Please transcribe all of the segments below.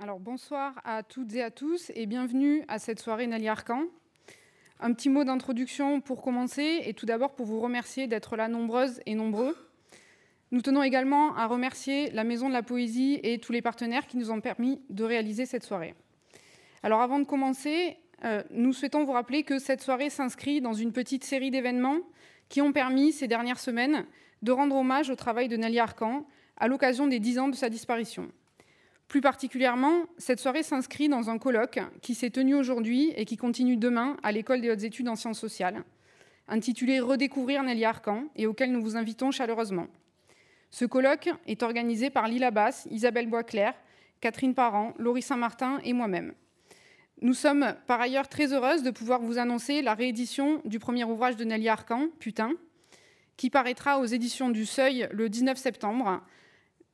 Alors bonsoir à toutes et à tous et bienvenue à cette soirée Nelly Arcan. Un petit mot d'introduction pour commencer et tout d'abord pour vous remercier d'être là nombreuses et nombreux. Nous tenons également à remercier la Maison de la Poésie et tous les partenaires qui nous ont permis de réaliser cette soirée. Alors avant de commencer, euh, nous souhaitons vous rappeler que cette soirée s'inscrit dans une petite série d'événements qui ont permis ces dernières semaines de rendre hommage au travail de Nelly Arcan à l'occasion des dix ans de sa disparition. Plus particulièrement, cette soirée s'inscrit dans un colloque qui s'est tenu aujourd'hui et qui continue demain à l'École des hautes études en sciences sociales, intitulé Redécouvrir Nelly Arcan et auquel nous vous invitons chaleureusement. Ce colloque est organisé par Lila Basse, Isabelle Boisclair, Catherine Parent, Laurie Saint-Martin et moi-même. Nous sommes par ailleurs très heureuses de pouvoir vous annoncer la réédition du premier ouvrage de Nelly Arcan, Putain, qui paraîtra aux éditions du Seuil le 19 septembre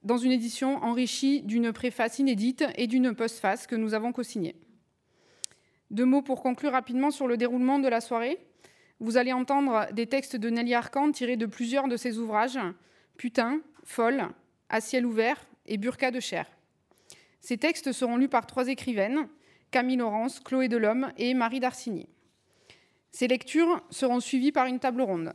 dans une édition enrichie d'une préface inédite et d'une postface que nous avons co-signée. Deux mots pour conclure rapidement sur le déroulement de la soirée. Vous allez entendre des textes de Nelly Arcan tirés de plusieurs de ses ouvrages Putain, Folle, À ciel ouvert et Burqa de chair. Ces textes seront lus par trois écrivaines Camille Laurence, Chloé Delhomme et Marie Darcigny. Ces lectures seront suivies par une table ronde.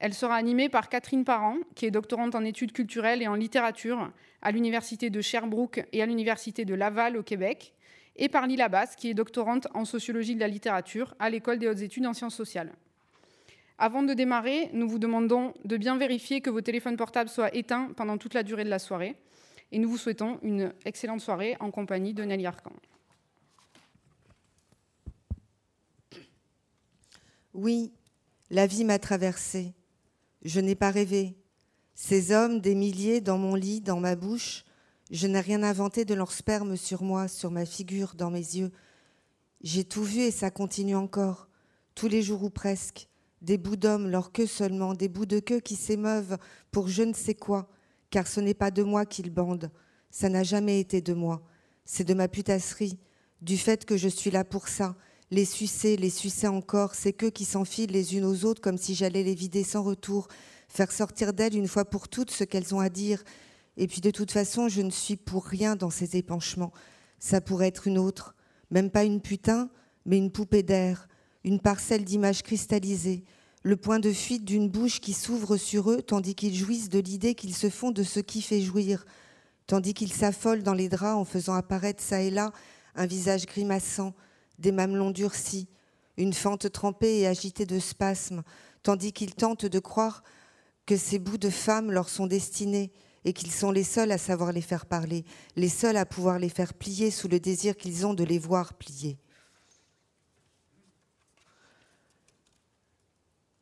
Elle sera animée par Catherine Parent, qui est doctorante en études culturelles et en littérature à l'Université de Sherbrooke et à l'Université de Laval au Québec, et par Lila Basse, qui est doctorante en sociologie de la littérature à l'École des hautes études en sciences sociales. Avant de démarrer, nous vous demandons de bien vérifier que vos téléphones portables soient éteints pendant toute la durée de la soirée. Et nous vous souhaitons une excellente soirée en compagnie de Nelly Arcan. Oui, la vie m'a traversée. Je n'ai pas rêvé. Ces hommes, des milliers dans mon lit, dans ma bouche, je n'ai rien inventé de leur sperme sur moi, sur ma figure, dans mes yeux. J'ai tout vu et ça continue encore, tous les jours ou presque. Des bouts d'hommes, leur queue seulement, des bouts de queue qui s'émeuvent pour je ne sais quoi, car ce n'est pas de moi qu'ils bandent. Ça n'a jamais été de moi. C'est de ma putasserie, du fait que je suis là pour ça, les sucer, les sucer encore, c'est qu'eux qui s'enfilent les unes aux autres comme si j'allais les vider sans retour, faire sortir d'elles une fois pour toutes ce qu'elles ont à dire. Et puis de toute façon, je ne suis pour rien dans ces épanchements. Ça pourrait être une autre, même pas une putain, mais une poupée d'air, une parcelle d'images cristallisées, le point de fuite d'une bouche qui s'ouvre sur eux tandis qu'ils jouissent de l'idée qu'ils se font de ce qui fait jouir, tandis qu'ils s'affolent dans les draps en faisant apparaître ça et là un visage grimaçant, des mamelons durcis, une fente trempée et agitée de spasmes, tandis qu'ils tentent de croire que ces bouts de femmes leur sont destinés et qu'ils sont les seuls à savoir les faire parler, les seuls à pouvoir les faire plier sous le désir qu'ils ont de les voir plier.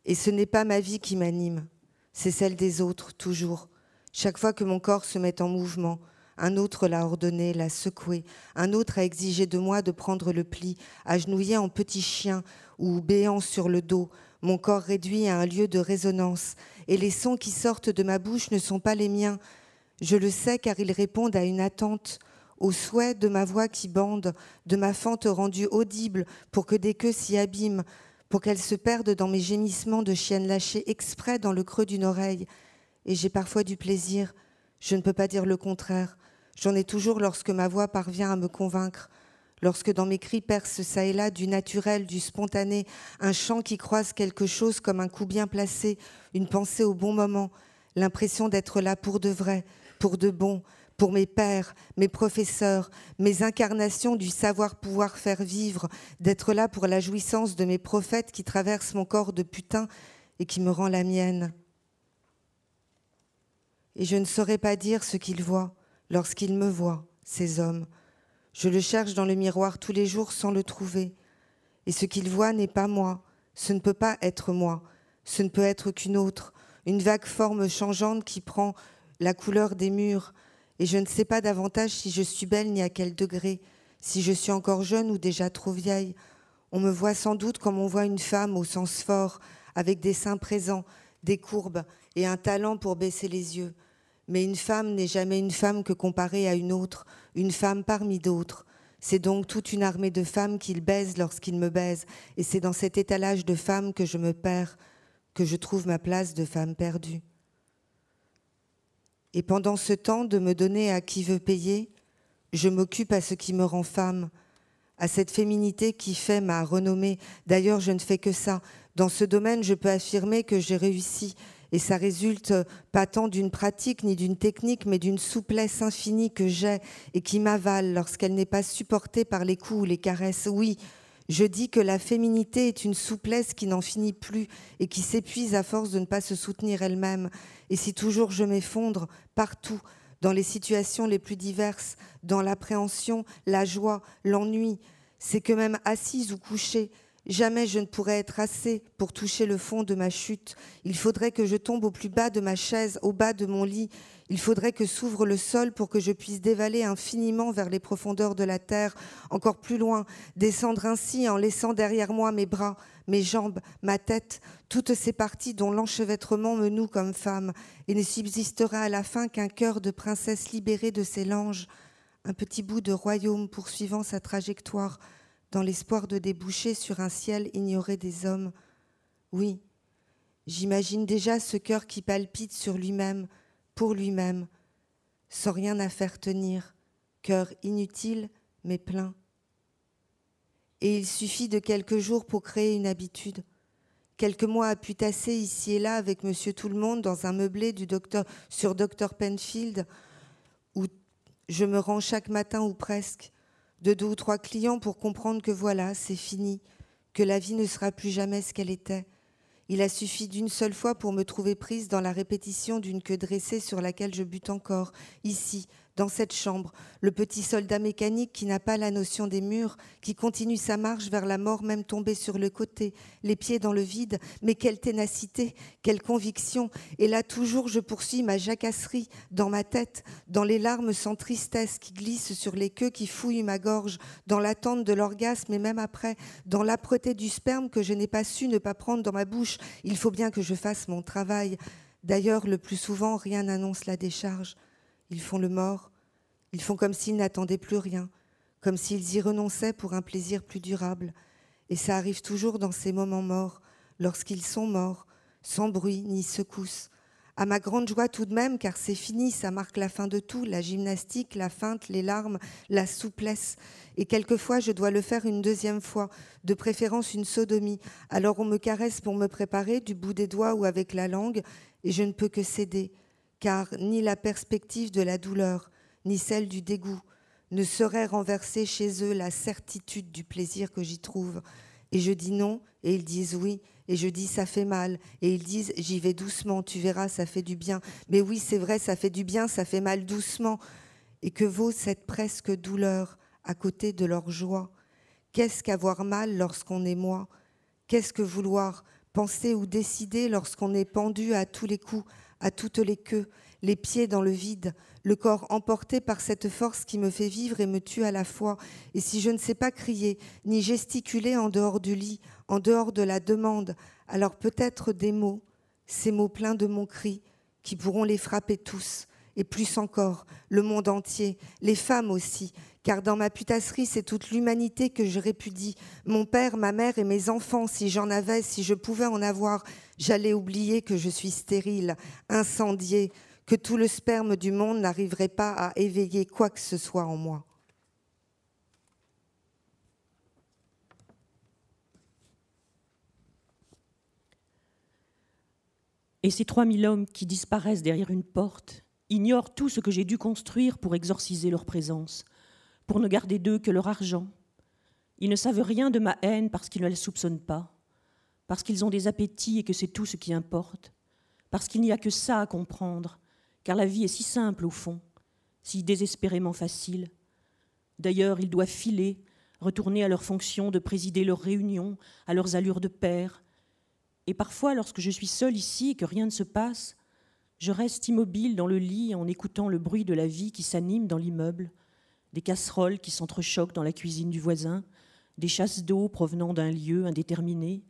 Et ce n'est pas ma vie qui m'anime, c'est celle des autres, toujours. Chaque fois que mon corps se met en mouvement, un autre l'a ordonné, l'a secoué, un autre a exigé de moi de prendre le pli, agenouillé en petit chien ou béant sur le dos, mon corps réduit à un lieu de résonance, et les sons qui sortent de ma bouche ne sont pas les miens. Je le sais car ils répondent à une attente, au souhait de ma voix qui bande, de ma fente rendue audible pour que des queues s'y abîment, pour qu'elles se perdent dans mes gémissements de chienne lâchée exprès dans le creux d'une oreille. Et j'ai parfois du plaisir, je ne peux pas dire le contraire. J'en ai toujours lorsque ma voix parvient à me convaincre, lorsque dans mes cris perce ça et là du naturel, du spontané, un chant qui croise quelque chose comme un coup bien placé, une pensée au bon moment, l'impression d'être là pour de vrai, pour de bon, pour mes pères, mes professeurs, mes incarnations du savoir pouvoir faire vivre, d'être là pour la jouissance de mes prophètes qui traversent mon corps de putain et qui me rend la mienne. Et je ne saurais pas dire ce qu'ils voient, lorsqu'ils me voient, ces hommes. Je le cherche dans le miroir tous les jours sans le trouver. Et ce qu'ils voient n'est pas moi, ce ne peut pas être moi, ce ne peut être qu'une autre, une vague forme changeante qui prend la couleur des murs, et je ne sais pas davantage si je suis belle ni à quel degré, si je suis encore jeune ou déjà trop vieille. On me voit sans doute comme on voit une femme au sens fort, avec des seins présents, des courbes et un talent pour baisser les yeux. Mais une femme n'est jamais une femme que comparée à une autre, une femme parmi d'autres. C'est donc toute une armée de femmes qu'il baise lorsqu'il me baise, et c'est dans cet étalage de femmes que je me perds, que je trouve ma place de femme perdue. Et pendant ce temps de me donner à qui veut payer, Je m'occupe à ce qui me rend femme, à cette féminité qui fait ma renommée. D'ailleurs, je ne fais que ça. Dans ce domaine, je peux affirmer que j'ai réussi. Et ça résulte pas tant d'une pratique ni d'une technique, mais d'une souplesse infinie que j'ai et qui m'avale lorsqu'elle n'est pas supportée par les coups ou les caresses. Oui, je dis que la féminité est une souplesse qui n'en finit plus et qui s'épuise à force de ne pas se soutenir elle-même. Et si toujours je m'effondre partout, dans les situations les plus diverses, dans l'appréhension, la joie, l'ennui, c'est que même assise ou couchée, Jamais je ne pourrais être assez pour toucher le fond de ma chute. Il faudrait que je tombe au plus bas de ma chaise, au bas de mon lit. Il faudrait que s'ouvre le sol pour que je puisse dévaler infiniment vers les profondeurs de la terre, encore plus loin, descendre ainsi en laissant derrière moi mes bras, mes jambes, ma tête, toutes ces parties dont l'enchevêtrement me noue comme femme, et ne subsistera à la fin qu'un cœur de princesse libérée de ses langes, un petit bout de royaume poursuivant sa trajectoire dans l'espoir de déboucher sur un ciel ignoré des hommes. Oui, j'imagine déjà ce cœur qui palpite sur lui-même, pour lui-même, sans rien à faire tenir, cœur inutile mais plein. Et il suffit de quelques jours pour créer une habitude. Quelques mois à putasser ici et là avec Monsieur Tout le Monde dans un meublé du docteur, sur Dr Penfield, où je me rends chaque matin ou presque, de deux ou trois clients pour comprendre que voilà, c'est fini, que la vie ne sera plus jamais ce qu'elle était. Il a suffi d'une seule fois pour me trouver prise dans la répétition d'une queue dressée sur laquelle je bute encore, ici, dans cette chambre, le petit soldat mécanique qui n'a pas la notion des murs, qui continue sa marche vers la mort même tombée sur le côté, les pieds dans le vide, mais quelle ténacité, quelle conviction. Et là toujours je poursuis ma jacasserie dans ma tête, dans les larmes sans tristesse qui glissent sur les queues qui fouillent ma gorge, dans l'attente de l'orgasme et même après, dans l'âpreté du sperme que je n'ai pas su ne pas prendre dans ma bouche. Il faut bien que je fasse mon travail. D'ailleurs, le plus souvent, rien n'annonce la décharge. Ils font le mort, ils font comme s'ils n'attendaient plus rien, comme s'ils y renonçaient pour un plaisir plus durable. Et ça arrive toujours dans ces moments morts, lorsqu'ils sont morts, sans bruit ni secousse. À ma grande joie tout de même, car c'est fini, ça marque la fin de tout, la gymnastique, la feinte, les larmes, la souplesse. Et quelquefois, je dois le faire une deuxième fois, de préférence une sodomie. Alors on me caresse pour me préparer, du bout des doigts ou avec la langue, et je ne peux que céder car ni la perspective de la douleur, ni celle du dégoût ne saurait renverser chez eux la certitude du plaisir que j'y trouve. Et je dis non, et ils disent oui, et je dis ça fait mal, et ils disent j'y vais doucement, tu verras, ça fait du bien. Mais oui, c'est vrai, ça fait du bien, ça fait mal doucement. Et que vaut cette presque douleur à côté de leur joie? Qu'est-ce qu'avoir mal lorsqu'on est moi? Qu'est-ce que vouloir penser ou décider lorsqu'on est pendu à tous les coups? À toutes les queues, les pieds dans le vide, le corps emporté par cette force qui me fait vivre et me tue à la fois. Et si je ne sais pas crier, ni gesticuler en dehors du lit, en dehors de la demande, alors peut-être des mots, ces mots pleins de mon cri, qui pourront les frapper tous, et plus encore, le monde entier, les femmes aussi, car dans ma putasserie, c'est toute l'humanité que je répudie. Mon père, ma mère et mes enfants, si j'en avais, si je pouvais en avoir, j'allais oublier que je suis stérile, incendiée, que tout le sperme du monde n'arriverait pas à éveiller quoi que ce soit en moi. Et ces 3000 hommes qui disparaissent derrière une porte ignorent tout ce que j'ai dû construire pour exorciser leur présence pour ne garder d'eux que leur argent. Ils ne savent rien de ma haine parce qu'ils ne la soupçonnent pas, parce qu'ils ont des appétits et que c'est tout ce qui importe, parce qu'il n'y a que ça à comprendre, car la vie est si simple au fond, si désespérément facile. D'ailleurs, ils doivent filer, retourner à leur fonction de présider leurs réunions, à leurs allures de père. Et parfois, lorsque je suis seule ici et que rien ne se passe, je reste immobile dans le lit en écoutant le bruit de la vie qui s'anime dans l'immeuble, des casseroles qui s'entrechoquent dans la cuisine du voisin, des chasses d'eau provenant d'un lieu indéterminé.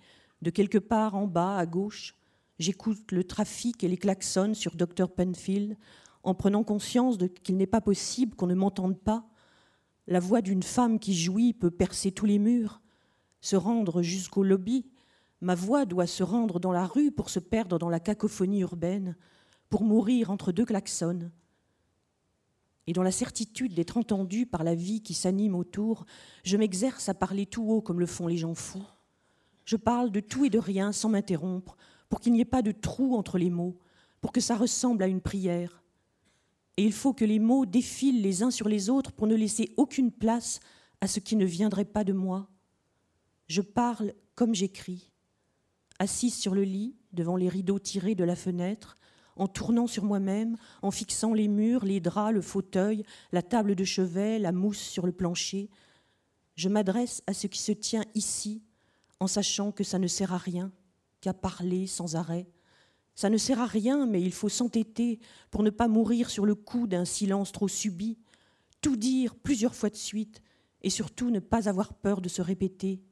De quelque part en bas, à gauche, j'écoute le trafic et les klaxons sur Dr. Penfield en prenant conscience qu'il n'est pas possible qu'on ne m'entende pas. La voix d'une femme qui jouit peut percer tous les murs, se rendre jusqu'au lobby. Ma voix doit se rendre dans la rue pour se perdre dans la cacophonie urbaine, pour mourir entre deux klaxons. Et dans la certitude d'être entendu par la vie qui s'anime autour, je m'exerce à parler tout haut comme le font les gens fous. Je parle de tout et de rien sans m'interrompre, pour qu'il n'y ait pas de trou entre les mots, pour que ça ressemble à une prière. Et il faut que les mots défilent les uns sur les autres pour ne laisser aucune place à ce qui ne viendrait pas de moi. Je parle comme j'écris, assise sur le lit, devant les rideaux tirés de la fenêtre, en tournant sur moi-même, en fixant les murs, les draps, le fauteuil, la table de chevet, la mousse sur le plancher. Je m'adresse à ce qui se tient ici, en sachant que ça ne sert à rien qu'à parler sans arrêt. Ça ne sert à rien, mais il faut s'entêter pour ne pas mourir sur le coup d'un silence trop subi, tout dire plusieurs fois de suite, et surtout ne pas avoir peur de se répéter.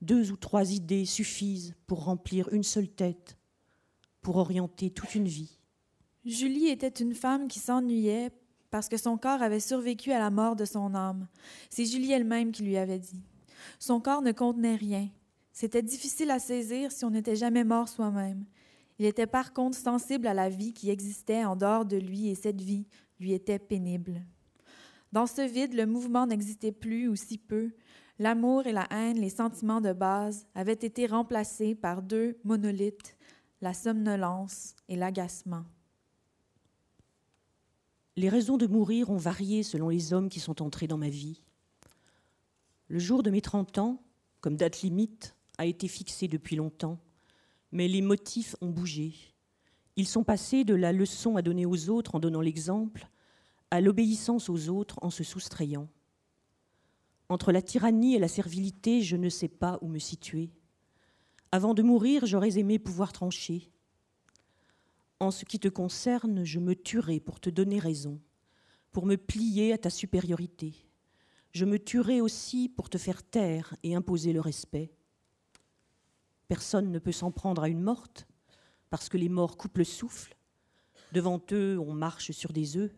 Deux ou trois idées suffisent pour remplir une seule tête, pour orienter toute une vie. Julie était une femme qui s'ennuyait parce que son corps avait survécu à la mort de son âme. C'est Julie elle-même qui lui avait dit. Son corps ne contenait rien. C'était difficile à saisir si on n'était jamais mort soi-même. Il était par contre sensible à la vie qui existait en dehors de lui et cette vie lui était pénible. Dans ce vide, le mouvement n'existait plus ou si peu. L'amour et la haine, les sentiments de base, avaient été remplacés par deux monolithes, la somnolence et l'agacement. Les raisons de mourir ont varié selon les hommes qui sont entrés dans ma vie. Le jour de mes 30 ans, comme date limite, a été fixé depuis longtemps, mais les motifs ont bougé. Ils sont passés de la leçon à donner aux autres en donnant l'exemple à l'obéissance aux autres en se soustrayant. Entre la tyrannie et la servilité, je ne sais pas où me situer. Avant de mourir, j'aurais aimé pouvoir trancher. En ce qui te concerne, je me tuerai pour te donner raison, pour me plier à ta supériorité. Je me tuerai aussi pour te faire taire et imposer le respect. Personne ne peut s'en prendre à une morte, parce que les morts coupent le souffle. Devant eux, on marche sur des œufs.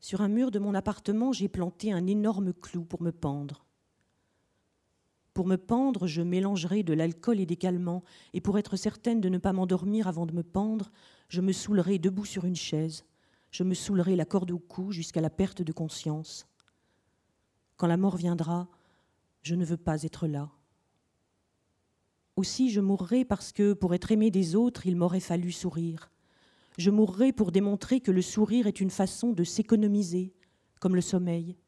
Sur un mur de mon appartement, j'ai planté un énorme clou pour me pendre. Pour me pendre, je mélangerai de l'alcool et des calmants, et pour être certaine de ne pas m'endormir avant de me pendre, je me saoulerai debout sur une chaise, je me saoulerai la corde au cou jusqu'à la perte de conscience. Quand la mort viendra, je ne veux pas être là. Aussi je mourrai parce que, pour être aimé des autres, il m'aurait fallu sourire. Je mourrai pour démontrer que le sourire est une façon de s'économiser, comme le sommeil.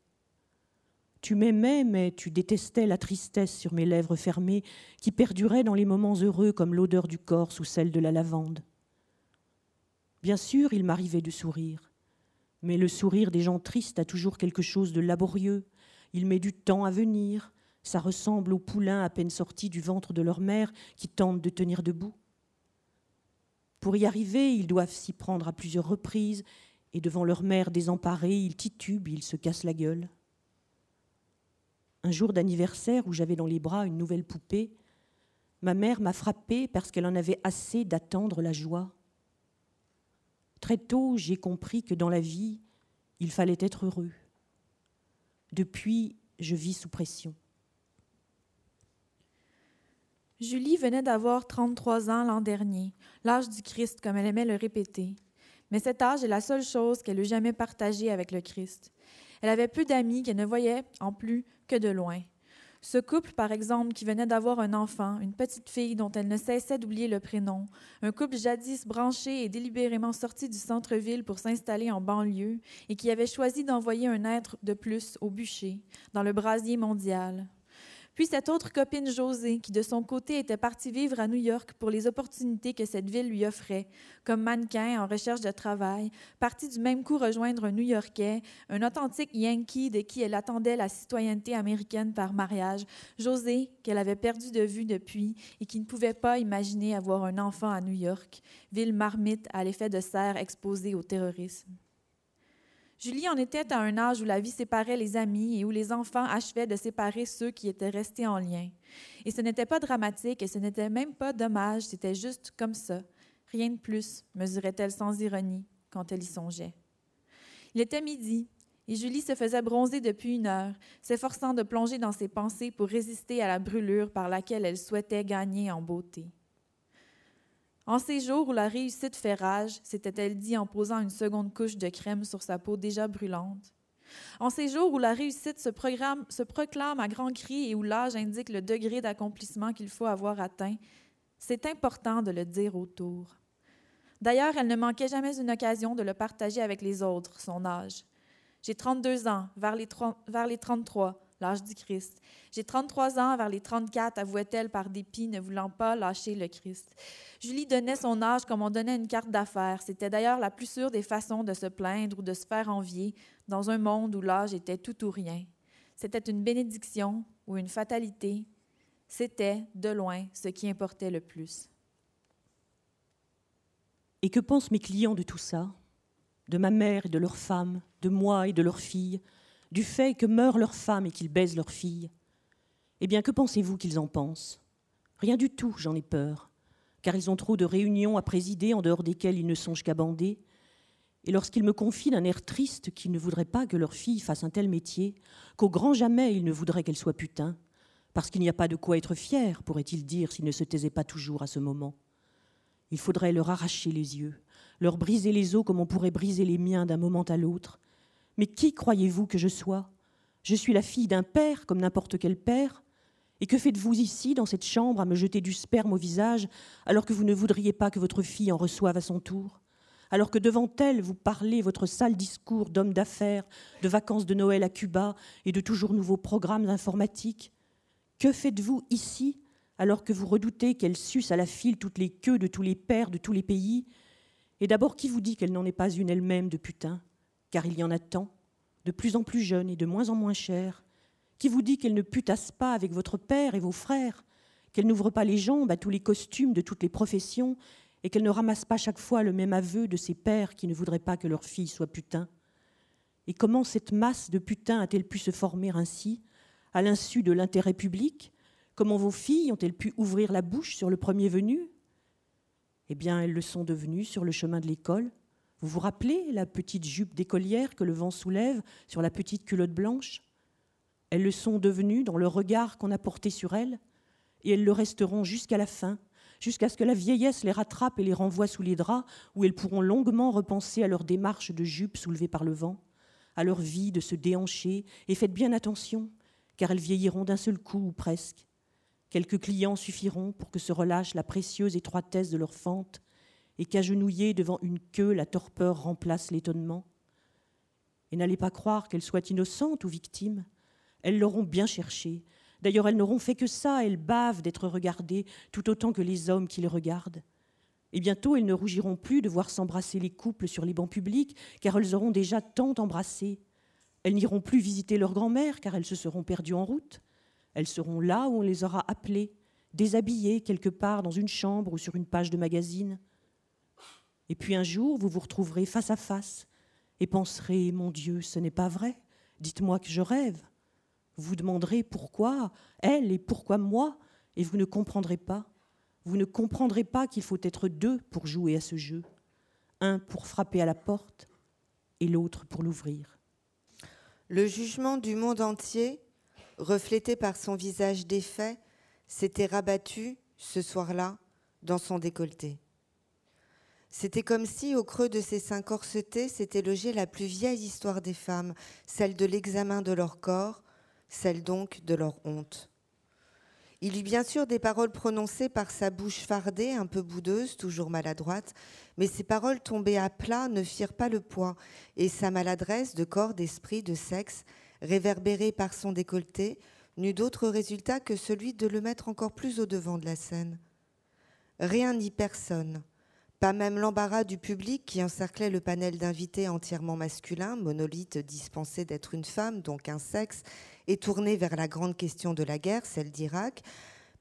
Tu m'aimais, mais tu détestais la tristesse sur mes lèvres fermées, qui perdurait dans les moments heureux comme l'odeur du corps sous celle de la lavande. Bien sûr, il m'arrivait de sourire, mais le sourire des gens tristes a toujours quelque chose de laborieux. Il met du temps à venir. Ça ressemble aux poulains à peine sortis du ventre de leur mère qui tentent de tenir debout. Pour y arriver, ils doivent s'y prendre à plusieurs reprises, et devant leur mère désemparée, ils titubent, ils se cassent la gueule un jour d'anniversaire où j'avais dans les bras une nouvelle poupée, ma mère m'a frappée parce qu'elle en avait assez d'attendre la joie. Très tôt, j'ai compris que dans la vie, il fallait être heureux. Depuis, je vis sous pression. Julie venait d'avoir 33 ans l'an dernier, l'âge du Christ, comme elle aimait le répéter. Mais cet âge est la seule chose qu'elle eût jamais partagée avec le Christ. Elle avait peu d'amis qu'elle ne voyait en plus que de loin. Ce couple, par exemple, qui venait d'avoir un enfant, une petite fille dont elle ne cessait d'oublier le prénom, un couple jadis branché et délibérément sorti du centre-ville pour s'installer en banlieue et qui avait choisi d'envoyer un être de plus au bûcher, dans le brasier mondial. Puis cette autre copine Josée, qui de son côté était partie vivre à New York pour les opportunités que cette ville lui offrait, comme mannequin en recherche de travail, partie du même coup rejoindre un New-Yorkais, un authentique Yankee de qui elle attendait la citoyenneté américaine par mariage, Josée, qu'elle avait perdu de vue depuis et qui ne pouvait pas imaginer avoir un enfant à New York, ville marmite à l'effet de serre exposée au terrorisme. Julie en était à un âge où la vie séparait les amis et où les enfants achevaient de séparer ceux qui étaient restés en lien. Et ce n'était pas dramatique et ce n'était même pas dommage, c'était juste comme ça. Rien de plus, mesurait-elle sans ironie quand elle y songeait. Il était midi et Julie se faisait bronzer depuis une heure, s'efforçant de plonger dans ses pensées pour résister à la brûlure par laquelle elle souhaitait gagner en beauté. En ces jours où la réussite fait rage, s'était-elle dit en posant une seconde couche de crème sur sa peau déjà brûlante? En ces jours où la réussite se, se proclame à grands cris et où l'âge indique le degré d'accomplissement qu'il faut avoir atteint, c'est important de le dire autour. D'ailleurs, elle ne manquait jamais une occasion de le partager avec les autres, son âge. J'ai 32 ans, vers les, vers les 33, l'âge du Christ. J'ai 33 ans, vers les 34, avouait-elle par dépit, ne voulant pas lâcher le Christ. Julie donnait son âge comme on donnait une carte d'affaires. C'était d'ailleurs la plus sûre des façons de se plaindre ou de se faire envier dans un monde où l'âge était tout ou rien. C'était une bénédiction ou une fatalité. C'était, de loin, ce qui importait le plus. Et que pensent mes clients de tout ça? De ma mère et de leurs femmes, de moi et de leurs filles, du fait que meurent leurs femmes et qu'ils baisent leurs filles Eh bien, que pensez-vous qu'ils en pensent? Rien du tout, j'en ai peur, car ils ont trop de réunions à présider en dehors desquelles ils ne songent qu'à bander. Et lorsqu'ils me confient d'un air triste qu'ils ne voudraient pas que leur fille fasse un tel métier, qu'au grand jamais ils ne voudraient qu'elle soit putain, parce qu'il n'y a pas de quoi être fier, pourrait-il dire s'il ne se taisait pas toujours à ce moment. Il faudrait leur arracher les yeux, leur briser les os comme on pourrait briser les miens d'un moment à l'autre. Mais qui croyez-vous que je sois? Je suis la fille d'un père comme n'importe quel père. Et que faites-vous ici, dans cette chambre, à me jeter du sperme au visage, alors que vous ne voudriez pas que votre fille en reçoive à son tour? Alors que devant elle, vous parlez votre sale discours d'homme d'affaires, de vacances de Noël à Cuba et de toujours nouveaux programmes informatiques? Que faites-vous ici alors que vous redoutez qu'elle suce à la file toutes les queues de tous les pères de tous les pays? Et d'abord, qui vous dit qu'elle n'en est pas une elle-même de putain? Car il y en a tant, de plus en plus jeunes et de moins en moins chères. Qui vous dit qu'elle ne putasse pas avec votre père et vos frères Qu'elle n'ouvre pas les jambes à tous les costumes de toutes les professions et qu'elle ne ramasse pas chaque fois le même aveu de ses pères qui ne voudraient pas que leur fille soit putain Et comment cette masse de putains a-t-elle pu se former ainsi, à l'insu de l'intérêt public? Comment vos filles ont-elles pu ouvrir la bouche sur le premier venu? Eh bien, elles le sont devenues sur le chemin de l'école. Vous vous rappelez la petite jupe d'écolière que le vent soulève sur la petite culotte blanche? Elles le sont devenues dans le regard qu'on a porté sur elles, et elles le resteront jusqu'à la fin, jusqu'à ce que la vieillesse les rattrape et les renvoie sous les draps, où elles pourront longuement repenser à leur démarche de jupe soulevée par le vent, à leur vie de se déhancher, et faites bien attention, car elles vieilliront d'un seul coup ou presque. Quelques clients suffiront pour que se relâche la précieuse étroitesse de leur fente et qu'agenouillée devant une queue, la torpeur remplace l'étonnement. Et n'allez pas croire qu'elles soient innocentes ou victimes. Elles l'auront bien cherché. D'ailleurs, elles n'auront fait que ça, elles bavent d'être regardées tout autant que les hommes qui les regardent. Et bientôt, elles ne rougiront plus de voir s'embrasser les couples sur les bancs publics, car elles auront déjà tant embrassé. Elles n'iront plus visiter leur grand-mère, car elles se seront perdues en route. Elles seront là où on les aura appelées, déshabillées quelque part dans une chambre ou sur une page de magazine. Et puis un jour, vous vous retrouverez face à face et penserez Mon Dieu, ce n'est pas vrai, dites-moi que je rêve. Vous demanderez pourquoi elle et pourquoi moi, et vous ne comprendrez pas. Vous ne comprendrez pas qu'il faut être deux pour jouer à ce jeu, un pour frapper à la porte et l'autre pour l'ouvrir. Le jugement du monde entier reflété par son visage défait, s'était rabattu, ce soir-là, dans son décolleté. C'était comme si, au creux de ses seins corsetés, s'était logée la plus vieille histoire des femmes, celle de l'examen de leur corps, celle donc de leur honte. Il eut bien sûr des paroles prononcées par sa bouche fardée, un peu boudeuse, toujours maladroite, mais ces paroles tombées à plat ne firent pas le poids, et sa maladresse de corps, d'esprit, de sexe réverbéré par son décolleté, n'eut d'autre résultat que celui de le mettre encore plus au devant de la scène. Rien ni personne, pas même l'embarras du public qui encerclait le panel d'invités entièrement masculins, monolithe dispensé d'être une femme, donc un sexe, et tourné vers la grande question de la guerre, celle d'Irak,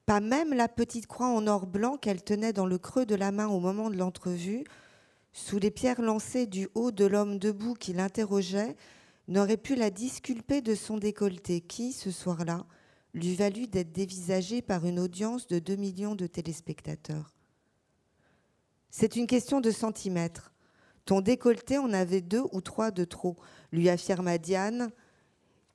pas même la petite croix en or blanc qu'elle tenait dans le creux de la main au moment de l'entrevue, sous les pierres lancées du haut de l'homme debout qui l'interrogeait, n'aurait pu la disculper de son décolleté qui, ce soir-là, lui valut d'être dévisagée par une audience de 2 millions de téléspectateurs. C'est une question de centimètres. Ton décolleté en avait deux ou trois de trop, lui affirma Diane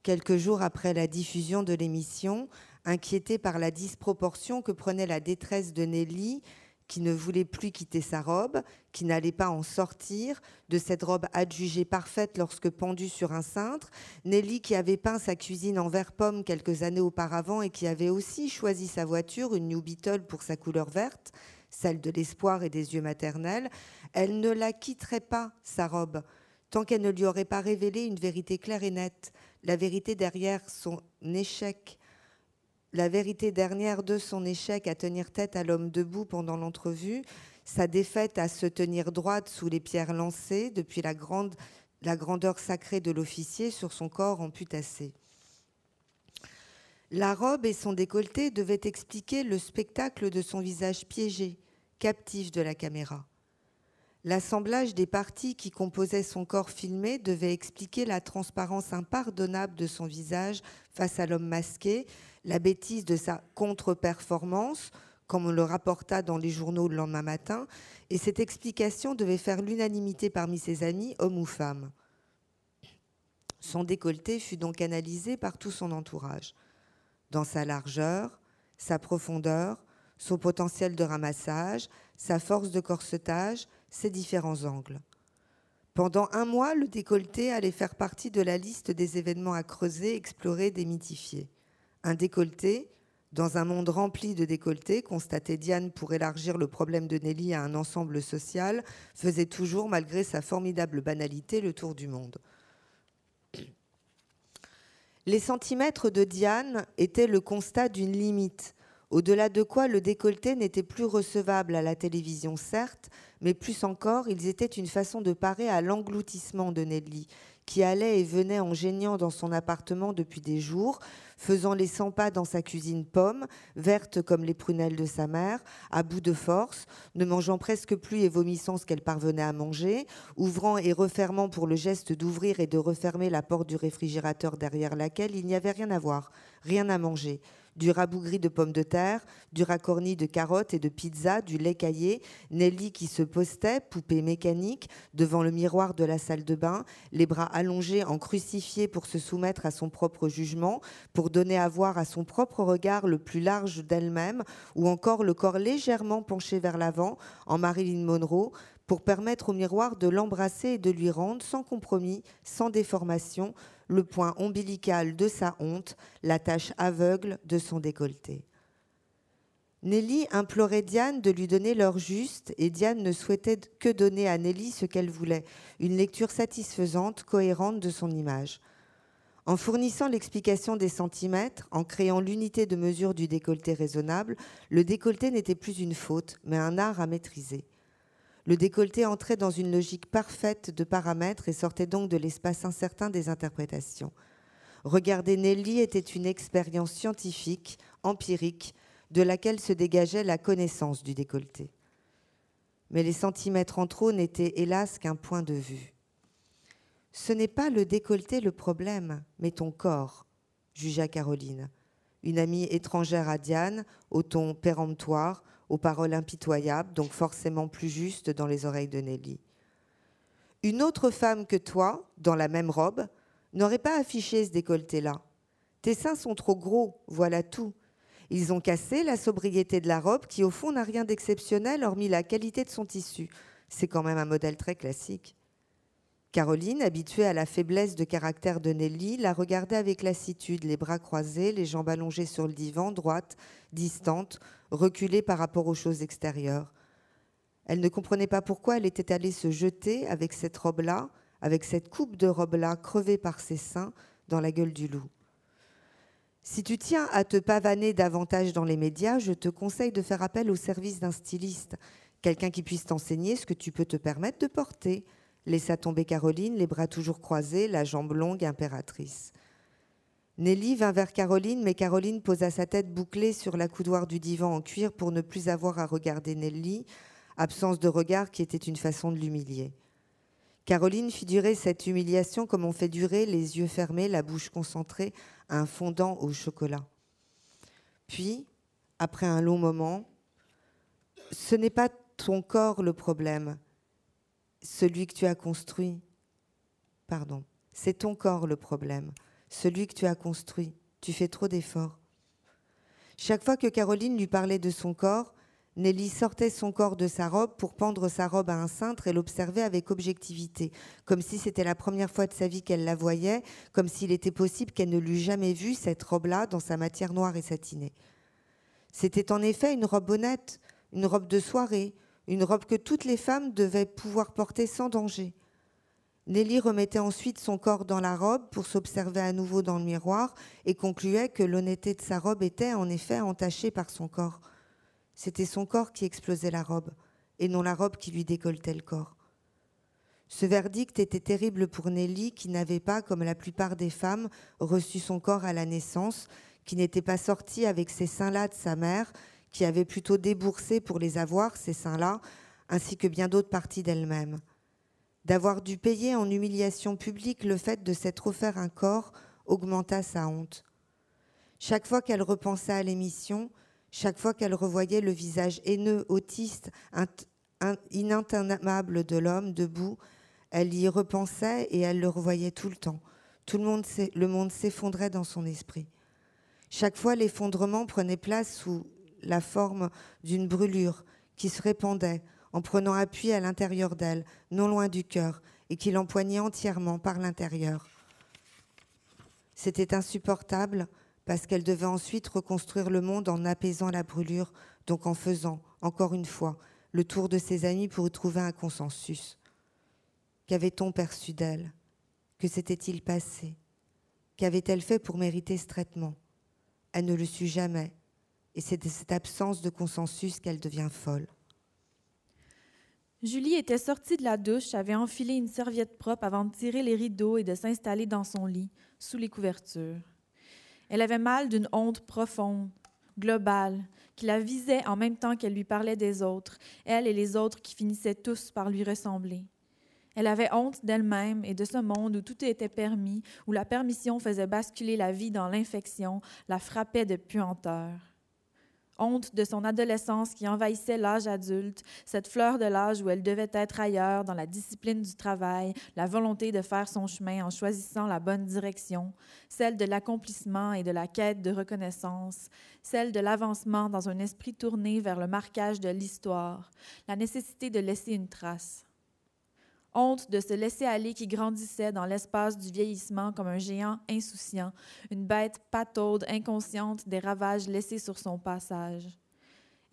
quelques jours après la diffusion de l'émission, inquiétée par la disproportion que prenait la détresse de Nelly, qui ne voulait plus quitter sa robe, qui n'allait pas en sortir de cette robe adjugée parfaite lorsque pendue sur un cintre, Nelly qui avait peint sa cuisine en vert pomme quelques années auparavant et qui avait aussi choisi sa voiture, une New Beetle pour sa couleur verte, celle de l'espoir et des yeux maternels, elle ne la quitterait pas, sa robe, tant qu'elle ne lui aurait pas révélé une vérité claire et nette, la vérité derrière son échec la vérité dernière de son échec à tenir tête à l'homme debout pendant l'entrevue, sa défaite à se tenir droite sous les pierres lancées depuis la, grande, la grandeur sacrée de l'officier sur son corps amputassé. La robe et son décolleté devaient expliquer le spectacle de son visage piégé, captif de la caméra. L'assemblage des parties qui composaient son corps filmé devait expliquer la transparence impardonnable de son visage face à l'homme masqué, la bêtise de sa contre-performance, comme on le rapporta dans les journaux le lendemain matin, et cette explication devait faire l'unanimité parmi ses amis, hommes ou femmes. Son décolleté fut donc analysé par tout son entourage, dans sa largeur, sa profondeur, son potentiel de ramassage, sa force de corsetage, ses différents angles. Pendant un mois, le décolleté allait faire partie de la liste des événements à creuser, explorer, démythifier. Un décolleté, dans un monde rempli de décolletés, constatait Diane pour élargir le problème de Nelly à un ensemble social, faisait toujours, malgré sa formidable banalité, le tour du monde. Les centimètres de Diane étaient le constat d'une limite, au-delà de quoi le décolleté n'était plus recevable à la télévision, certes, mais plus encore, ils étaient une façon de parer à l'engloutissement de Nelly, qui allait et venait en geignant dans son appartement depuis des jours, faisant les 100 pas dans sa cuisine pomme, verte comme les prunelles de sa mère, à bout de force, ne mangeant presque plus et vomissant ce qu'elle parvenait à manger, ouvrant et refermant pour le geste d'ouvrir et de refermer la porte du réfrigérateur derrière laquelle il n'y avait rien à voir, rien à manger du rabougri de pommes de terre, du racorni de carottes et de pizza, du lait caillé, Nelly qui se postait, poupée mécanique, devant le miroir de la salle de bain, les bras allongés en crucifié pour se soumettre à son propre jugement, pour donner à voir à son propre regard le plus large d'elle-même, ou encore le corps légèrement penché vers l'avant, en Marilyn Monroe, pour permettre au miroir de l'embrasser et de lui rendre, sans compromis, sans déformation, le point ombilical de sa honte, la tache aveugle de son décolleté. Nelly implorait Diane de lui donner l'heure juste et Diane ne souhaitait que donner à Nelly ce qu'elle voulait, une lecture satisfaisante, cohérente de son image. En fournissant l'explication des centimètres, en créant l'unité de mesure du décolleté raisonnable, le décolleté n'était plus une faute, mais un art à maîtriser. Le décolleté entrait dans une logique parfaite de paramètres et sortait donc de l'espace incertain des interprétations. Regarder Nelly était une expérience scientifique, empirique, de laquelle se dégageait la connaissance du décolleté. Mais les centimètres en trop n'étaient hélas qu'un point de vue. Ce n'est pas le décolleté le problème, mais ton corps, jugea Caroline, une amie étrangère à Diane, au ton péremptoire, aux paroles impitoyables, donc forcément plus justes dans les oreilles de Nelly. Une autre femme que toi, dans la même robe, n'aurait pas affiché ce décolleté-là. Tes seins sont trop gros, voilà tout. Ils ont cassé la sobriété de la robe qui, au fond, n'a rien d'exceptionnel hormis la qualité de son tissu. C'est quand même un modèle très classique. Caroline, habituée à la faiblesse de caractère de Nelly, la regardait avec lassitude, les bras croisés, les jambes allongées sur le divan, droite, distante, reculée par rapport aux choses extérieures. Elle ne comprenait pas pourquoi elle était allée se jeter avec cette robe-là, avec cette coupe de robe-là crevée par ses seins dans la gueule du loup. Si tu tiens à te pavaner davantage dans les médias, je te conseille de faire appel au service d'un styliste, quelqu'un qui puisse t'enseigner ce que tu peux te permettre de porter. Laissa tomber Caroline, les bras toujours croisés, la jambe longue, impératrice. Nelly vint vers Caroline, mais Caroline posa sa tête bouclée sur la coudoir du divan en cuir pour ne plus avoir à regarder Nelly, absence de regard qui était une façon de l'humilier. Caroline fit durer cette humiliation comme on fait durer les yeux fermés, la bouche concentrée, un fondant au chocolat. Puis, après un long moment, ce n'est pas ton corps le problème, celui que tu as construit. Pardon, c'est ton corps le problème celui que tu as construit. Tu fais trop d'efforts. Chaque fois que Caroline lui parlait de son corps, Nelly sortait son corps de sa robe pour pendre sa robe à un cintre et l'observer avec objectivité, comme si c'était la première fois de sa vie qu'elle la voyait, comme s'il était possible qu'elle ne l'eût jamais vue, cette robe-là, dans sa matière noire et satinée. C'était en effet une robe honnête, une robe de soirée, une robe que toutes les femmes devaient pouvoir porter sans danger. Nelly remettait ensuite son corps dans la robe pour s'observer à nouveau dans le miroir et concluait que l'honnêteté de sa robe était en effet entachée par son corps. C'était son corps qui explosait la robe, et non la robe qui lui décolletait le corps. Ce verdict était terrible pour Nelly, qui n'avait pas, comme la plupart des femmes, reçu son corps à la naissance, qui n'était pas sortie avec ces seins-là de sa mère, qui avait plutôt déboursé pour les avoir, ces seins-là, ainsi que bien d'autres parties d'elle-même. D'avoir dû payer en humiliation publique le fait de s'être offert un corps augmenta sa honte. Chaque fois qu'elle repensait à l'émission, chaque fois qu'elle revoyait le visage haineux, autiste, ininterminable de l'homme debout, elle y repensait et elle le revoyait tout le temps. Tout le monde, le monde s'effondrait dans son esprit. Chaque fois, l'effondrement prenait place sous la forme d'une brûlure qui se répandait en prenant appui à l'intérieur d'elle, non loin du cœur, et qui l'empoignait entièrement par l'intérieur. C'était insupportable, parce qu'elle devait ensuite reconstruire le monde en apaisant la brûlure, donc en faisant, encore une fois, le tour de ses amis pour y trouver un consensus. Qu'avait-on perçu d'elle? Que s'était-il passé? Qu'avait-elle fait pour mériter ce traitement? Elle ne le sut jamais, et c'est de cette absence de consensus qu'elle devient folle. Julie était sortie de la douche, avait enfilé une serviette propre avant de tirer les rideaux et de s'installer dans son lit, sous les couvertures. Elle avait mal d'une honte profonde, globale, qui la visait en même temps qu'elle lui parlait des autres, elle et les autres qui finissaient tous par lui ressembler. Elle avait honte d'elle-même et de ce monde où tout était permis, où la permission faisait basculer la vie dans l'infection, la frappait de puanteur de son adolescence qui envahissait l'âge adulte, cette fleur de l'âge où elle devait être ailleurs dans la discipline du travail, la volonté de faire son chemin en choisissant la bonne direction, celle de l'accomplissement et de la quête de reconnaissance, celle de l'avancement dans un esprit tourné vers le marquage de l'histoire, la nécessité de laisser une trace honte de se laisser aller qui grandissait dans l'espace du vieillissement comme un géant insouciant, une bête pataude, inconsciente des ravages laissés sur son passage.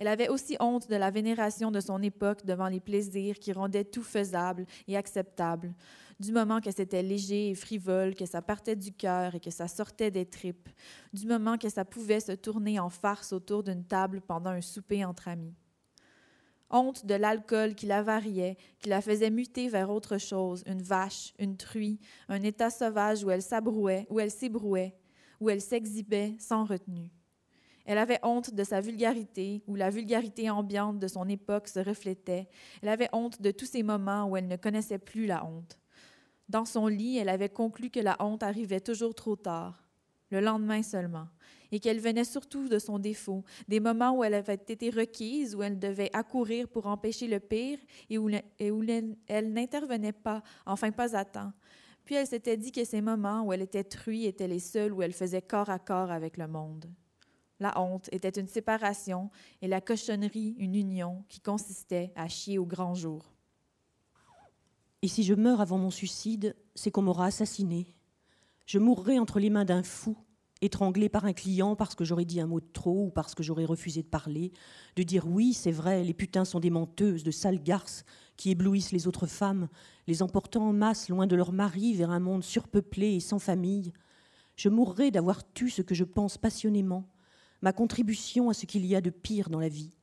Elle avait aussi honte de la vénération de son époque devant les plaisirs qui rendaient tout faisable et acceptable, du moment que c'était léger et frivole, que ça partait du cœur et que ça sortait des tripes, du moment que ça pouvait se tourner en farce autour d'une table pendant un souper entre amis honte de l'alcool qui la variait, qui la faisait muter vers autre chose, une vache, une truie, un état sauvage où elle s'abrouait, où elle s'ébrouait, où elle s'exhibait sans retenue. Elle avait honte de sa vulgarité, où la vulgarité ambiante de son époque se reflétait. Elle avait honte de tous ces moments où elle ne connaissait plus la honte. Dans son lit, elle avait conclu que la honte arrivait toujours trop tard, le lendemain seulement et qu'elle venait surtout de son défaut, des moments où elle avait été requise, où elle devait accourir pour empêcher le pire et où, elle, n'intervenait pas, enfin pas à temps. Puis elle s'était dit que ces moments où elle était truie étaient les seuls où elle faisait corps à corps avec le monde. La honte était une séparation et la cochonnerie une union qui consistait à chier au grand jour. Et si je meurs avant mon suicide, c'est qu'on m'aura assassiné. Je mourrai entre les mains d'un fou étranglée par un client parce que j'aurais dit un mot de trop ou parce que j'aurais refusé de parler, de dire oui, c'est vrai, les putains sont des menteuses, de sales garces qui éblouissent les autres femmes, les emportant en masse loin de leur mari vers un monde surpeuplé et sans famille. Je mourrais d'avoir tu ce que je pense passionnément, ma contribution à ce qu'il y a de pire dans la vie.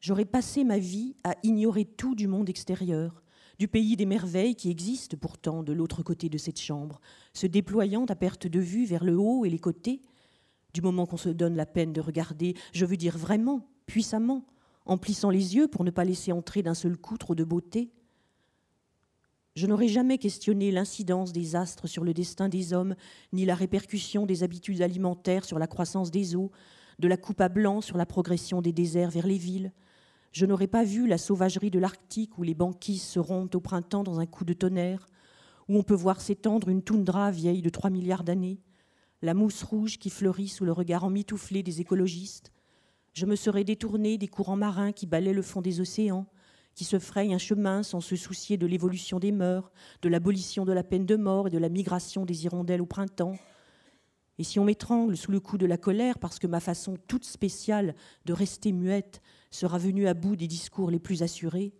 J'aurais passé ma vie à ignorer tout du monde extérieur, du pays des merveilles qui existe pourtant de l'autre côté de cette chambre, se déployant à perte de vue vers le haut et les côtés, du moment qu'on se donne la peine de regarder, je veux dire vraiment, puissamment, en plissant les yeux pour ne pas laisser entrer d'un seul coup trop de beauté. Je n'aurais jamais questionné l'incidence des astres sur le destin des hommes, ni la répercussion des habitudes alimentaires sur la croissance des eaux, de la coupe à blanc sur la progression des déserts vers les villes, je n'aurais pas vu la sauvagerie de l'Arctique où les banquises se rompent au printemps dans un coup de tonnerre, où on peut voir s'étendre une toundra vieille de trois milliards d'années, la mousse rouge qui fleurit sous le regard emmitouflé des écologistes, Je me serais détournée des courants marins qui balaient le fond des océans, qui se frayent un chemin sans se soucier de l'évolution des mœurs, de l'abolition de la peine de mort et de la migration des hirondelles au printemps. Et si on m'étrangle sous le coup de la colère parce que ma façon toute spéciale de rester muette sera venue à bout des discours les plus assurés,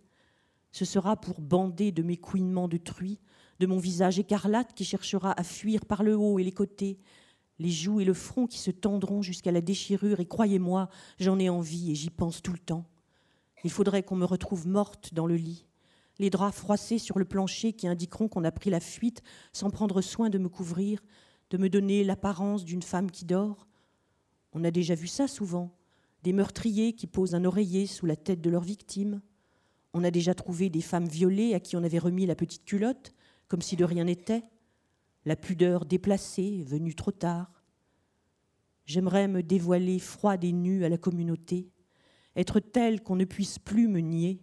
ce sera pour bander de mes couinements de truie, de mon visage écarlate qui cherchera à fuir par le haut et les côtés, les joues et le front qui se tendront jusqu'à la déchirure, et croyez-moi, j'en ai envie et j'y pense tout le temps. Il faudrait qu'on me retrouve morte dans le lit, les draps froissés sur le plancher qui indiqueront qu'on a pris la fuite sans prendre soin de me couvrir, de me donner l'apparence d'une femme qui dort. On a déjà vu ça souvent, des meurtriers qui posent un oreiller sous la tête de leur victime. On a déjà trouvé des femmes violées à qui on avait remis la petite culotte, comme si de rien n'était la pudeur déplacée, venue trop tard. J'aimerais me dévoiler froide et nue à la communauté, être telle qu'on ne puisse plus me nier,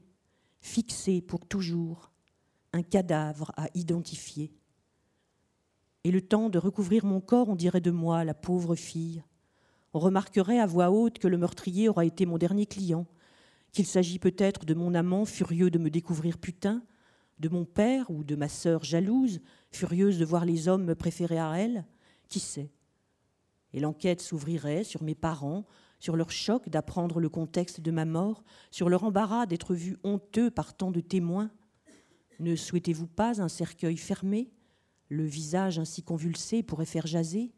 fixer pour toujours, un cadavre à identifier. Et le temps de recouvrir mon corps, on dirait de moi, la pauvre fille. On remarquerait à voix haute que le meurtrier aura été mon dernier client, qu'il s'agit peut-être de mon amant furieux de me découvrir putain, de mon père ou de ma sœur jalouse, furieuse de voir les hommes me préférer à elle Qui sait? Et l'enquête s'ouvrirait sur mes parents, sur leur choc d'apprendre le contexte de ma mort, sur leur embarras d'être vu honteux par tant de témoins. Ne souhaitez-vous pas un cercueil fermé? Le visage ainsi convulsé pourrait faire jaser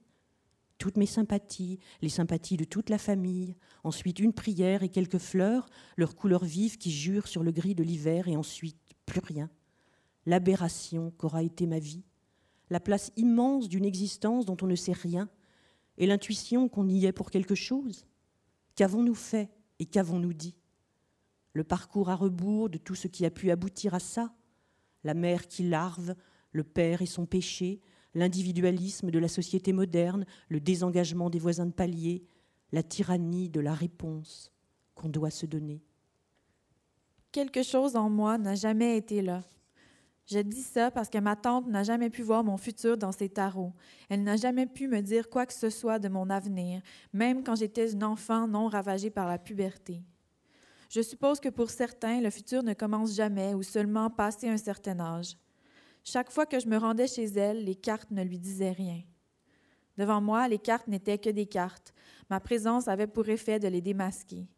toutes mes sympathies, les sympathies de toute la famille, ensuite une prière et quelques fleurs, leur couleur vive qui jure sur le gris de l'hiver, et ensuite plus rien. L'aberration qu'aura été ma vie, la place immense d'une existence dont on ne sait rien, et l'intuition qu'on y est pour quelque chose. Qu'avons-nous fait et qu'avons-nous dit? Le parcours à rebours de tout ce qui a pu aboutir à ça, la mère qui larve, le père et son péché, l'individualisme de la société moderne, le désengagement des voisins de palier, la tyrannie de la réponse qu'on doit se donner. Quelque chose en moi n'a jamais été là. Je dis ça parce que ma tante n'a jamais pu voir mon futur dans ses tarots. Elle n'a jamais pu me dire quoi que ce soit de mon avenir, même quand j'étais une enfant non ravagée par la puberté. Je suppose que pour certains, le futur ne commence jamais ou seulement passé un certain âge. Chaque fois que je me rendais chez elle, les cartes ne lui disaient rien. Devant moi, les cartes n'étaient que des cartes. Ma présence avait pour effet de les démasquer.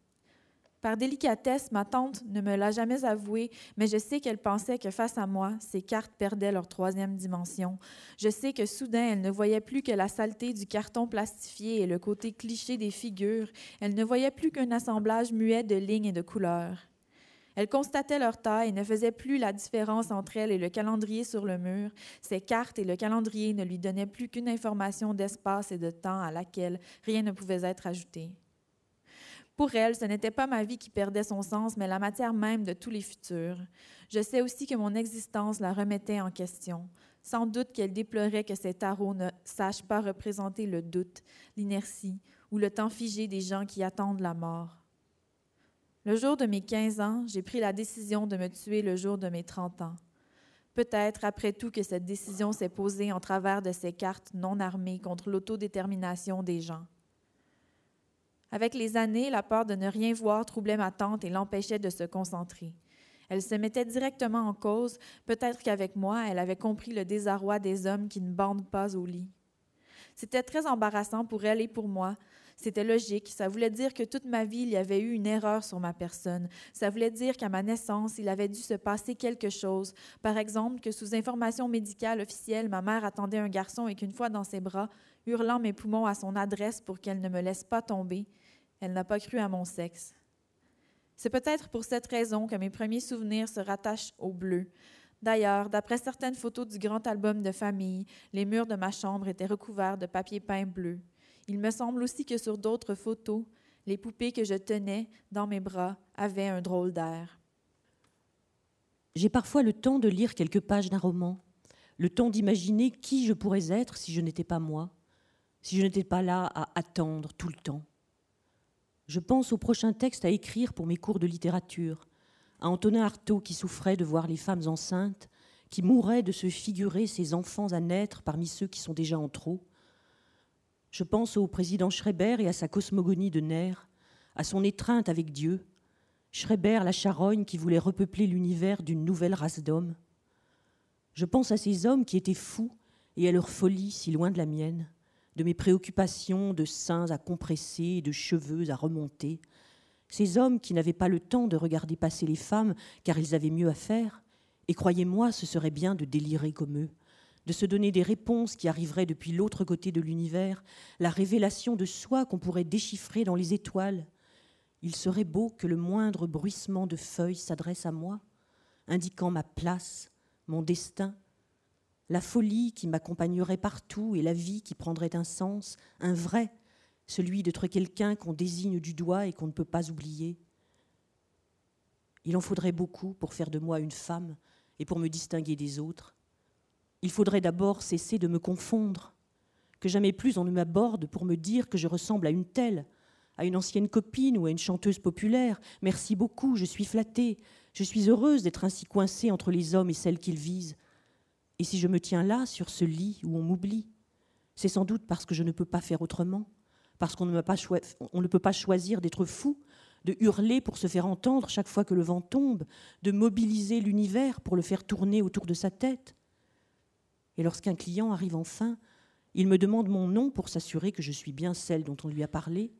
Par délicatesse, ma tante ne me l'a jamais avoué, mais je sais qu'elle pensait que face à moi, ces cartes perdaient leur troisième dimension. Je sais que soudain, elle ne voyait plus que la saleté du carton plastifié et le côté cliché des figures. Elle ne voyait plus qu'un assemblage muet de lignes et de couleurs. Elle constatait leur taille et ne faisait plus la différence entre elle et le calendrier sur le mur. Ces cartes et le calendrier ne lui donnaient plus qu'une information d'espace et de temps à laquelle rien ne pouvait être ajouté. Pour elle, ce n'était pas ma vie qui perdait son sens, mais la matière même de tous les futurs. Je sais aussi que mon existence la remettait en question. Sans doute qu'elle déplorait que ces tarots ne sachent pas représenter le doute, l'inertie ou le temps figé des gens qui attendent la mort. Le jour de mes 15 ans, j'ai pris la décision de me tuer le jour de mes 30 ans. Peut-être après tout que cette décision s'est posée en travers de ces cartes non armées contre l'autodétermination des gens. Avec les années, la peur de ne rien voir troublait ma tante et l'empêchait de se concentrer. Elle se mettait directement en cause, peut-être qu'avec moi, elle avait compris le désarroi des hommes qui ne bandent pas au lit. C'était très embarrassant pour elle et pour moi. C'était logique, ça voulait dire que toute ma vie, il y avait eu une erreur sur ma personne. Ça voulait dire qu'à ma naissance, il avait dû se passer quelque chose. Par exemple, que sous information médicale officielle, ma mère attendait un garçon et qu'une fois dans ses bras, hurlant mes poumons à son adresse pour qu'elle ne me laisse pas tomber, elle n'a pas cru à mon sexe. C'est peut-être pour cette raison que mes premiers souvenirs se rattachent au bleu. D'ailleurs, d'après certaines photos du grand album de famille, les murs de ma chambre étaient recouverts de papier peint bleu. Il me semble aussi que sur d'autres photos, les poupées que je tenais dans mes bras avaient un drôle d'air. J'ai parfois le temps de lire quelques pages d'un roman, le temps d'imaginer qui je pourrais être si je n'étais pas moi, si je n'étais pas là à attendre tout le temps. Je pense au prochain texte à écrire pour mes cours de littérature, à Antonin Artaud qui souffrait de voir les femmes enceintes, qui mourrait de se figurer ses enfants à naître parmi ceux qui sont déjà en trop. Je pense au président Schreiber et à sa cosmogonie de nerfs, à son étreinte avec Dieu, Schreiber la charogne qui voulait repeupler l'univers d'une nouvelle race d'hommes. Je pense à ces hommes qui étaient fous et à leur folie si loin de la mienne, de mes préoccupations de seins à compresser de cheveux à remonter, ces hommes qui n'avaient pas le temps de regarder passer les femmes car ils avaient mieux à faire, et croyez-moi, ce serait bien de délirer comme eux, de se donner des réponses qui arriveraient depuis l'autre côté de l'univers, la révélation de soi qu'on pourrait déchiffrer dans les étoiles, il serait beau que le moindre bruissement de feuilles s'adresse à moi, indiquant ma place, mon destin, la folie qui m'accompagnerait partout et la vie qui prendrait un sens, un vrai, celui d'être quelqu'un qu'on désigne du doigt et qu'on ne peut pas oublier. Il en faudrait beaucoup pour faire de moi une femme et pour me distinguer des autres. Il faudrait d'abord cesser de me confondre, que jamais plus on ne m'aborde pour me dire que je ressemble à une telle, à une ancienne copine ou à une chanteuse populaire. Merci beaucoup, je suis flattée. Je suis heureuse d'être ainsi coincée entre les hommes et celles qu'ils visent. Et si je me tiens là, sur ce lit où on m'oublie, c'est sans doute parce que je ne peux pas faire autrement, parce qu'on ne, ne peut pas choisir d'être fou, de hurler pour se faire entendre chaque fois que le vent tombe, de mobiliser l'univers pour le faire tourner autour de sa tête. Et lorsqu'un client arrive enfin, il me demande mon nom pour s'assurer que je suis bien celle dont on lui a parlé,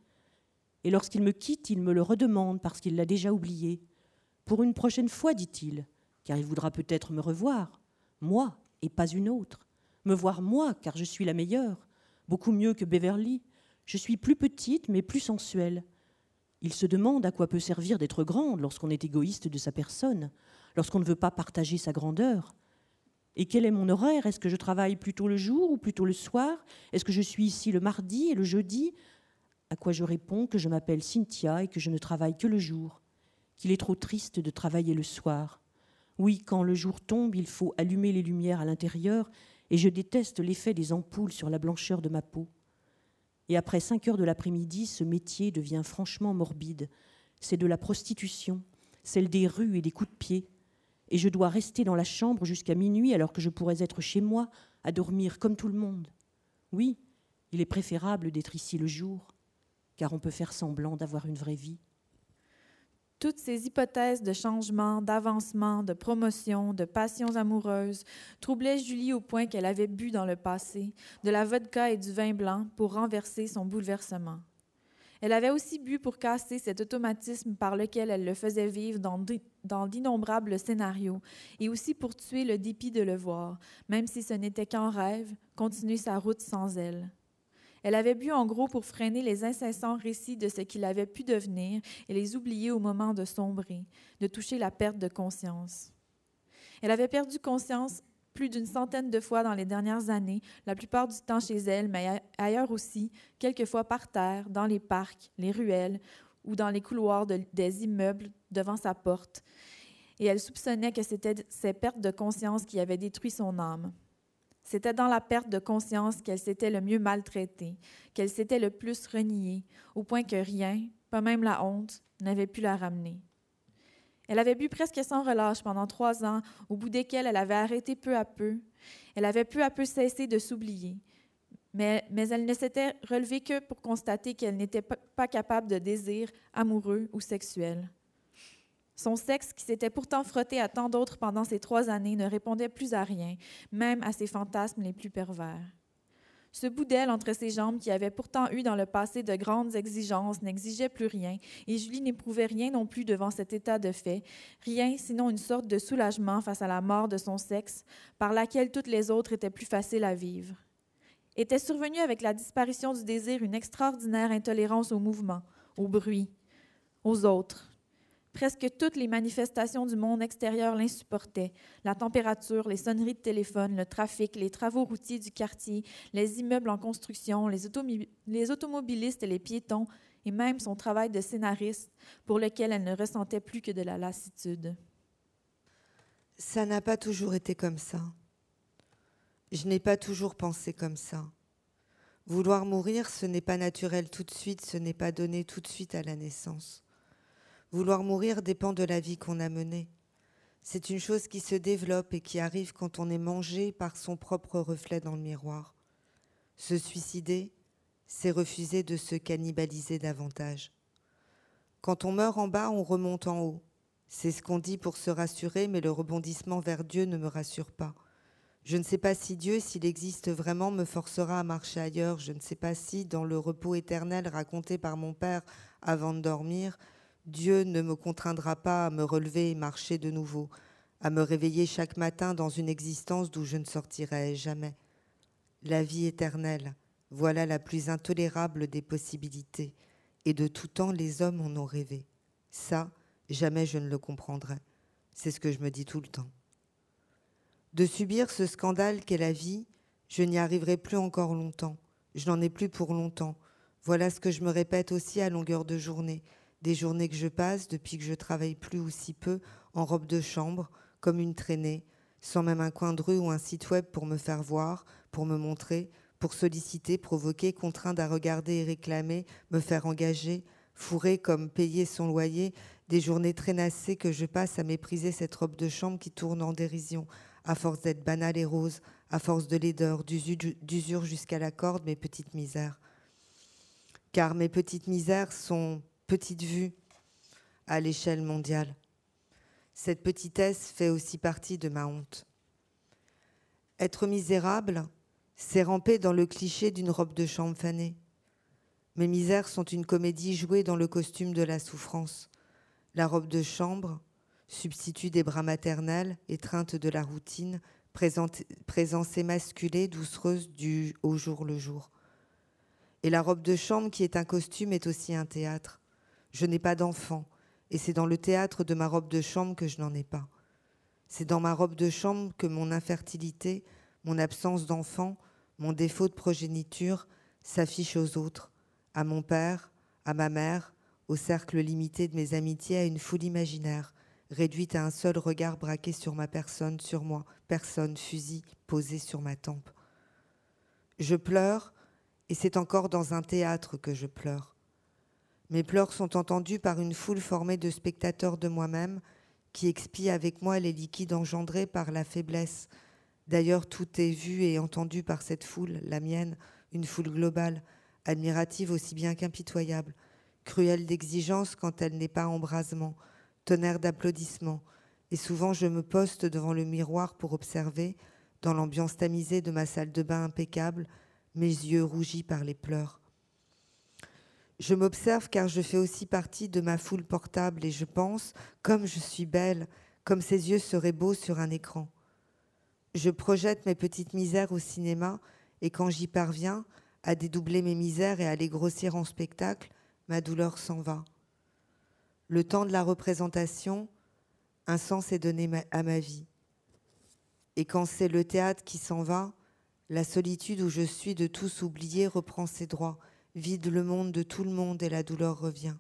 et lorsqu'il me quitte, il me le redemande parce qu'il l'a déjà oublié. Pour une prochaine fois, dit-il, car il voudra peut-être me revoir, moi et pas une autre. Me voir moi, car je suis la meilleure, beaucoup mieux que Beverly. Je suis plus petite, mais plus sensuelle. Il se demande à quoi peut servir d'être grande lorsqu'on est égoïste de sa personne, lorsqu'on ne veut pas partager sa grandeur. Et quel est mon horaire? Est-ce que je travaille plutôt le jour ou plutôt le soir? Est-ce que je suis ici le mardi et le jeudi? À quoi je réponds que je m'appelle Cynthia et que je ne travaille que le jour, qu'il est trop triste de travailler le soir. Oui, quand le jour tombe, il faut allumer les lumières à l'intérieur, et je déteste l'effet des ampoules sur la blancheur de ma peau. Et après cinq heures de l'après-midi, ce métier devient franchement morbide. C'est de la prostitution, celle des rues et des coups de pied. Et je dois rester dans la chambre jusqu'à minuit alors que je pourrais être chez moi, à dormir comme tout le monde. Oui, il est préférable d'être ici le jour car on peut faire semblant d'avoir une vraie vie. Toutes ces hypothèses de changement, d'avancement, de promotion, de passions amoureuses troublaient Julie au point qu'elle avait bu dans le passé de la vodka et du vin blanc pour renverser son bouleversement. Elle avait aussi bu pour casser cet automatisme par lequel elle le faisait vivre dans d'innombrables scénarios, et aussi pour tuer le dépit de le voir, même si ce n'était qu'en rêve, continuer sa route sans elle. Elle avait bu en gros pour freiner les incessants récits de ce qu'il avait pu devenir et les oublier au moment de sombrer, de toucher la perte de conscience. Elle avait perdu conscience plus d'une centaine de fois dans les dernières années, la plupart du temps chez elle, mais ailleurs aussi, quelquefois par terre, dans les parcs, les ruelles ou dans les couloirs des immeubles devant sa porte. Et elle soupçonnait que c'était ces pertes de conscience qui avaient détruit son âme. C'était dans la perte de conscience qu'elle s'était le mieux maltraitée, qu'elle s'était le plus reniée, au point que rien, pas même la honte, n'avait pu la ramener. Elle avait bu presque sans relâche pendant trois ans, au bout desquels elle avait arrêté peu à peu. Elle avait peu à peu cessé de s'oublier. Mais, mais, elle ne s'était relevée que pour constater qu'elle n'était pas capable de désir amoureux ou sexuel. Son sexe, qui s'était pourtant frotté à tant d'autres pendant ces trois années, ne répondait plus à rien, même à ses fantasmes les plus pervers. Ce bout d'aile entre ses jambes, qui avait pourtant eu dans le passé de grandes exigences, n'exigeait plus rien, et Julie n'éprouvait rien non plus devant cet état de fait, rien sinon une sorte de soulagement face à la mort de son sexe, par laquelle toutes les autres étaient plus faciles à vivre. Était survenue avec la disparition du désir une extraordinaire intolérance au mouvement, au bruit, aux autres, Presque toutes les manifestations du monde extérieur l'insupportaient. La température, les sonneries de téléphone, le trafic, les travaux routiers du quartier, les immeubles en construction, les, automobilistes et les piétons, et même son travail de scénariste, pour lequel elle ne ressentait plus que de la lassitude. Ça n'a pas toujours été comme ça. Je n'ai pas toujours pensé comme ça. Vouloir mourir, ce n'est pas naturel tout de suite, ce n'est pas donné tout de suite à la naissance. Vouloir mourir dépend de la vie qu'on a menée. C'est une chose qui se développe et qui arrive quand on est mangé par son propre reflet dans le miroir. Se suicider, c'est refuser de se cannibaliser davantage. Quand on meurt en bas, on remonte en haut. C'est ce qu'on dit pour se rassurer, mais le rebondissement vers Dieu ne me rassure pas. Je ne sais pas si Dieu, s'il existe vraiment, me forcera à marcher ailleurs. Je ne sais pas si, dans le repos éternel raconté par mon Père avant de dormir, Dieu ne me contraindra pas à me relever et marcher de nouveau, à me réveiller chaque matin dans une existence d'où je ne sortirai jamais. La vie éternelle, voilà la plus intolérable des possibilités, et de tout temps les hommes en ont rêvé. Ça, jamais je ne le comprendrai. C'est ce que je me dis tout le temps. De subir ce scandale qu'est la vie, je n'y arriverai plus encore longtemps. Je n'en ai plus pour longtemps. Voilà ce que je me répète aussi à longueur de journée. Des journées que je passe depuis que je travaille plus ou si peu en robe de chambre, comme une traînée, sans même un coin de rue ou un site web pour me faire voir, pour me montrer, pour solliciter, provoquer, contraindre à regarder et réclamer, me faire engager, fourrer comme payer son loyer, des journées traînassées que je passe à mépriser cette robe de chambre qui tourne en dérision, à force d'être banale et rose, à force de laideur, d'usure jusqu'à la corde, mes petites misères. Car mes petites misères sont petites vues à l'échelle mondiale. Cette petitesse fait aussi partie de ma honte. Être misérable, c'est ramper dans le cliché d'une robe de chambre fanée. Mes misères sont une comédie jouée dans le costume de la souffrance. La robe de chambre, substitut des bras maternels, étreinte de la routine, présence émasculée, doucereuse du au jour le jour. Et la robe de chambre, qui est un costume, est aussi un théâtre. Je n'ai pas d'enfant, et c'est dans le théâtre de ma robe de chambre que je n'en ai pas. C'est dans ma robe de chambre que mon infertilité, mon absence d'enfant, mon défaut de progéniture s'affiche aux autres, à mon père, à ma mère, au cercle limité de mes amitiés, à une foule imaginaire, réduite à un seul regard braqué sur ma personne, sur moi, personne, fusil posé sur ma tempe. Je pleure, et c'est encore dans un théâtre que je pleure. Mes pleurs sont entendus par une foule formée de spectateurs de moi-même qui expient avec moi les liquides engendrés par la faiblesse. D'ailleurs, tout est vu et entendu par cette foule, la mienne, une foule globale, admirative aussi bien qu'impitoyable, cruelle d'exigence quand elle n'est pas embrasement, tonnerre d'applaudissements, et souvent je me poste devant le miroir pour observer, dans l'ambiance tamisée de ma salle de bain impeccable, mes yeux rougis par les pleurs. Je m'observe car je fais aussi partie de ma foule portable et je pense, comme je suis belle, comme ces yeux seraient beaux sur un écran. Je projette mes petites misères au cinéma et quand j'y parviens à dédoubler mes misères et à les grossir en spectacle, ma douleur s'en va. Le temps de la représentation, un sens est donné à ma vie. Et quand c'est le théâtre qui s'en va, la solitude où je suis de tous oubliés reprend ses droits, vide le monde de tout le monde et la douleur revient.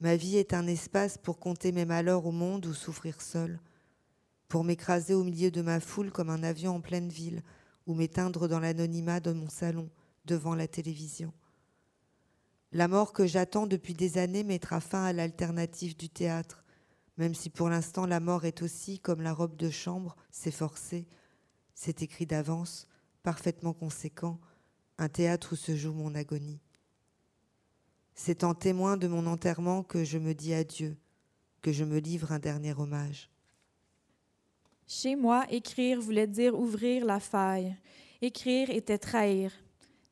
Ma vie est un espace pour compter mes malheurs au monde ou souffrir seul, pour m'écraser au milieu de ma foule comme un avion en pleine ville, ou m'éteindre dans l'anonymat de mon salon, devant la télévision. La mort que j'attends depuis des années mettra fin à l'alternative du théâtre, même si pour l'instant la mort est aussi, comme la robe de chambre, c'est forcé, c'est écrit d'avance, parfaitement conséquent, un théâtre où se joue mon agonie. C'est en témoin de mon enterrement que je me dis adieu, que je me livre un dernier hommage. Chez moi, écrire voulait dire ouvrir la faille. Écrire était trahir.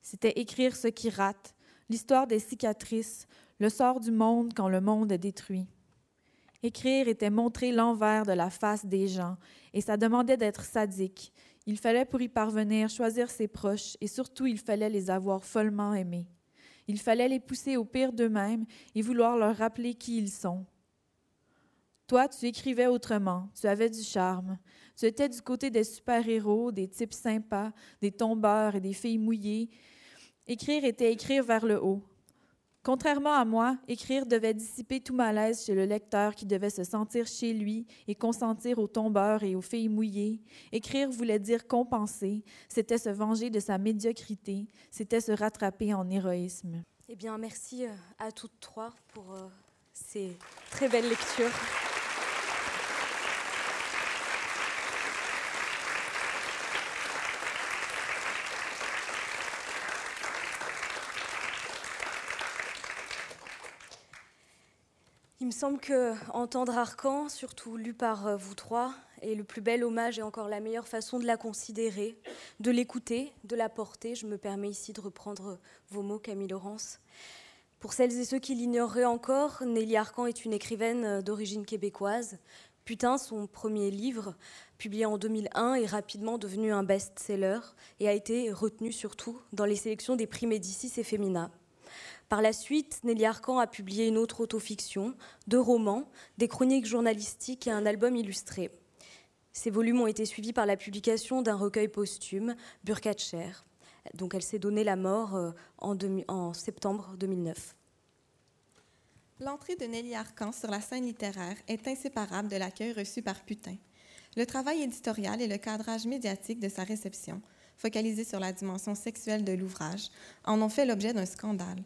C'était écrire ce qui rate, l'histoire des cicatrices, le sort du monde quand le monde est détruit. Écrire était montrer l'envers de la face des gens, et ça demandait d'être sadique. Il fallait pour y parvenir choisir ses proches, et surtout il fallait les avoir follement aimés. Il fallait les pousser au pire d'eux-mêmes et vouloir leur rappeler qui ils sont. Toi, tu écrivais autrement, tu avais du charme. Tu étais du côté des super-héros, des types sympas, des tombeurs et des filles mouillées, Écrire était écrire vers le haut. Contrairement à moi, écrire devait dissiper tout malaise chez le lecteur qui devait se sentir chez lui et consentir aux tombeurs et aux filles mouillées. Écrire voulait dire compenser, c'était se venger de sa médiocrité, c'était se rattraper en héroïsme. Eh bien, merci euh, à toutes trois pour euh, ces très belles lectures. Il me semble que entendre Arcan, surtout lu par euh, vous trois, est le plus bel hommage et encore la meilleure façon de la considérer, de l'écouter, de la porter. Je me permets ici de reprendre vos mots, Camille Laurence. Pour celles et ceux qui l'ignoreraient encore, Nelly Arcan est une écrivaine euh, d'origine québécoise. Putain, son premier livre, publié en 2001, est rapidement devenu un best-seller et a été retenu surtout dans les sélections des prix Médicis et Femina. Par la suite, Nelly Arcan a publié une autre autofiction, deux romans, des chroniques journalistiques et un album illustré. Ces volumes ont été suivis par la publication d'un recueil posthume, Burkatcher. Donc elle s'est donné la mort euh, en, septembre 2009. L'entrée de Nelly Arcan sur la scène littéraire est inséparable de l'accueil reçu par Putain. Le travail éditorial et le cadrage médiatique de sa réception, focalisé sur la dimension sexuelle de l'ouvrage, en ont fait l'objet d'un scandale.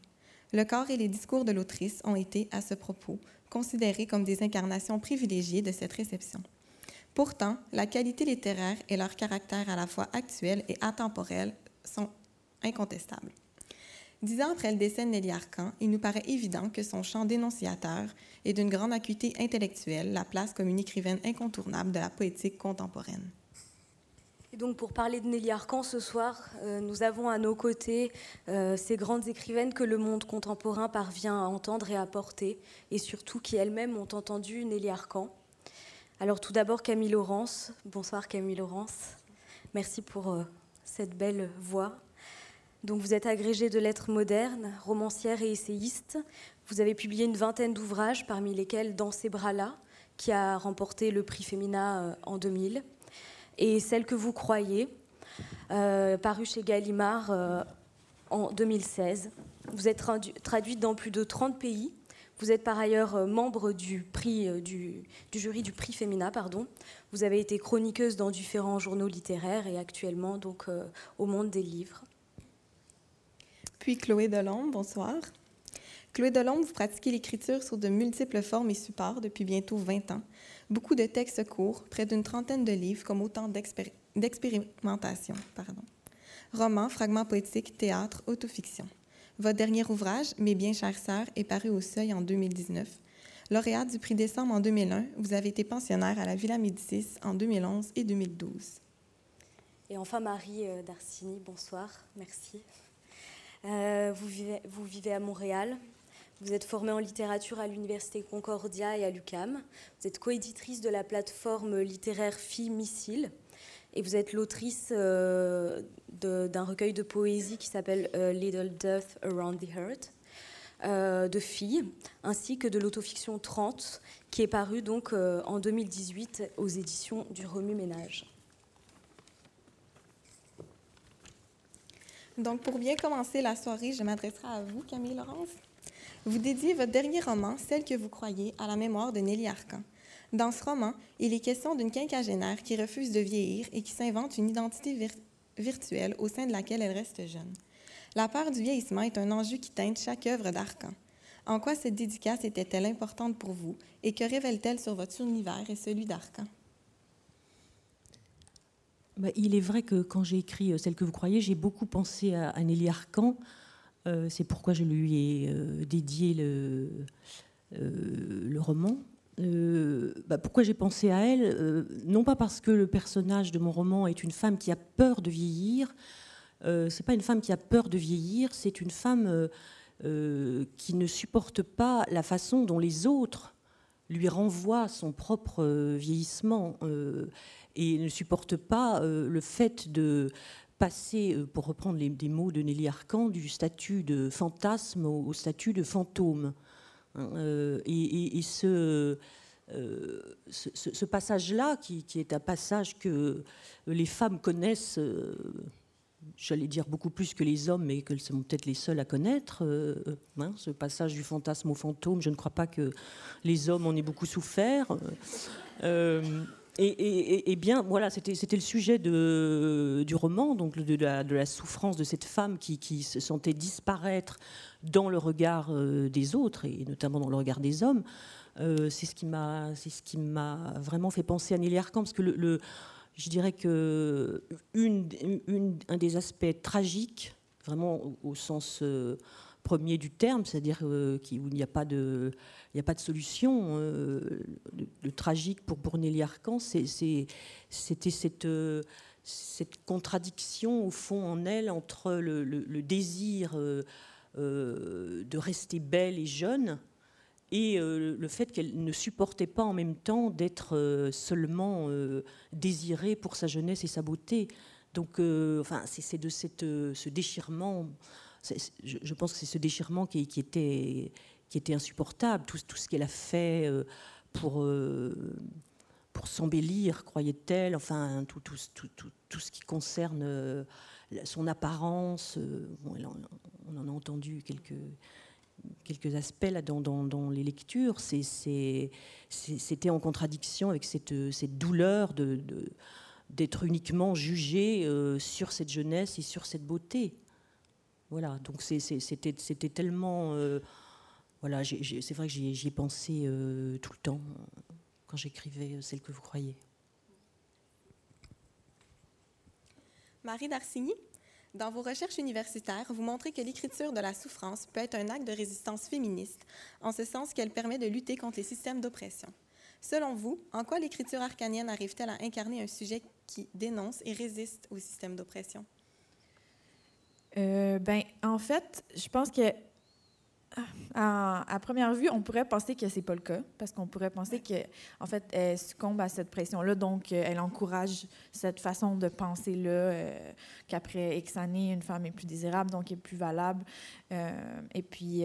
Le corps et les discours de l'autrice ont été, à ce propos, considérés comme des incarnations privilégiées de cette réception. Pourtant, la qualité littéraire et leur caractère à la fois actuel et atemporel sont incontestables. Dix ans après le décès de Nelly Arcan, il nous paraît évident que son champ dénonciateur est d'une grande acuité intellectuelle, la place comme une écrivaine incontournable de la poétique contemporaine. Et donc pour parler de Nelly Arcan ce soir, euh, nous avons à nos côtés euh, ces grandes écrivaines que le monde contemporain parvient à entendre et à porter, et surtout qui elles-mêmes ont entendu Nelly Arcan. Alors tout d'abord Camille Laurence. Bonsoir Camille Laurence. Merci pour euh, cette belle voix. Donc vous êtes agrégée de lettres modernes, romancière et essayiste. Vous avez publié une vingtaine d'ouvrages, parmi lesquels Dans ces bras-là, qui a remporté le prix Femina en 2000 et Celle que vous croyez, euh, paru chez Gallimard euh, en 2016. Vous êtes traduite dans plus de 30 pays. Vous êtes par ailleurs euh, membre du, jury du prix Femina. Pardon. Vous avez été chroniqueuse dans différents journaux littéraires et actuellement donc au monde des livres. Puis Chloé Delombe, bonsoir. Chloé Delombe, vous pratiquez l'écriture sur de multiples formes et supports depuis bientôt 20 ans. Beaucoup de textes courts, près d'une trentaine de livres, comme autant d'expérimentations. Romans, fragments poétiques, théâtre, autofiction. Votre dernier ouvrage, Mes bien chères sœurs, est paru au Seuil en 2019. Lauréate du prix Décembre en 2001, vous avez été pensionnaire à la Villa Médicis en 2011 et 2012. Et enfin, Marie euh, Darcini, bonsoir, merci. Euh, vous vivez à Montréal, vous êtes formée en littérature à l'Université Concordia et à l'UCAM. Vous êtes coéditrice de la plateforme littéraire Filles Missile. Et vous êtes l'autrice euh, d'un recueil de poésie qui s'appelle euh, Little Death Around the Heart euh, de filles, ainsi que de l'autofiction 30, qui est paru donc en 2018 aux éditions du Remue Ménage. Donc, pour bien commencer la soirée, je m'adresserai à vous, Camille Laurence. Vous dédiez votre dernier roman, Celle que vous croyez, à la mémoire de Nelly Arcan. Dans ce roman, il est question d'une quinquagénaire qui refuse de vieillir et qui s'invente une identité virtuelle au sein de laquelle elle reste jeune. La peur du vieillissement est un enjeu qui teinte chaque œuvre d'Arcan. En quoi cette dédicace était-elle importante pour vous et que révèle-t-elle sur votre univers et celui d'Arcan? Bah, il est vrai que quand j'ai écrit euh, Celle que vous croyez, j'ai beaucoup pensé à, Nelly Arcan c'est pourquoi je lui ai euh, dédié le, euh, roman. Bah, pourquoi j'ai pensé à elle? Non pas parce que le personnage de mon roman est une femme qui a peur de vieillir. c'est pas une femme qui a peur de vieillir, c'est une femme qui ne supporte pas la façon dont les autres lui renvoient son propre vieillissement et ne supporte pas le fait de passer, euh, pour reprendre les, mots de Nelly Arcan, du statut de fantasme au, statut de fantôme. Hein, euh, et, euh, ce, ce, passage-là, qui, est un passage que les femmes connaissent, j'allais dire beaucoup plus que les hommes, mais qu'elles sont peut-être les seules à connaître, hein, ce passage du fantasme au fantôme, je ne crois pas que les hommes en aient beaucoup souffert. Et, bien, voilà, c'était le sujet du roman, donc de la, souffrance de cette femme qui, se sentait disparaître dans le regard euh, des autres, et notamment dans le regard des hommes. Euh, c'est ce qui m'a vraiment fait penser à Nelly Arcan, parce que je dirais que des aspects tragiques, vraiment au, sens euh, premier du terme, c'est-à-dire où il n'y a pas de, solution. le, tragique pour, pour Nelly Arcan, c'était cette cette contradiction au fond en elle entre le, désir de rester belle et jeune et euh, le fait qu'elle ne supportait pas en même temps d'être euh, seulement euh, désirée pour sa jeunesse et sa beauté. Donc, enfin, c'est de cette, ce déchirement. Je, pense que c'est ce déchirement qui, était, insupportable. Tout, ce qu'elle a fait pour, pour s'embellir, croyait-elle. Enfin, tout, ce qui concerne son apparence. on en a entendu quelques aspects dans, les lectures. C'était en contradiction avec cette, douleur d'être uniquement jugé euh, sur cette jeunesse et sur cette beauté. Voilà, donc c'était tellement... Euh, voilà, c'est vrai que j'y ai pensé euh, tout le temps quand j'écrivais celle que vous croyez. Marie Darcigny dans vos recherches universitaires, vous montrez que l'écriture de la souffrance peut être un acte de résistance féministe, en ce sens qu'elle permet de lutter contre les systèmes d'oppression. Selon vous, en quoi l'écriture arcanienne arrive-t-elle à incarner un sujet qui dénonce et résiste au système d'oppression? Euh, ben, en fait, je pense que à, première vue, on pourrait penser que c'est pas le cas, parce qu'on pourrait penser que, en fait, elle succombe à cette pression-là, donc euh, elle encourage cette façon de penser-là, euh, qu'après X années, une femme est plus désirable, donc est plus valable, et puis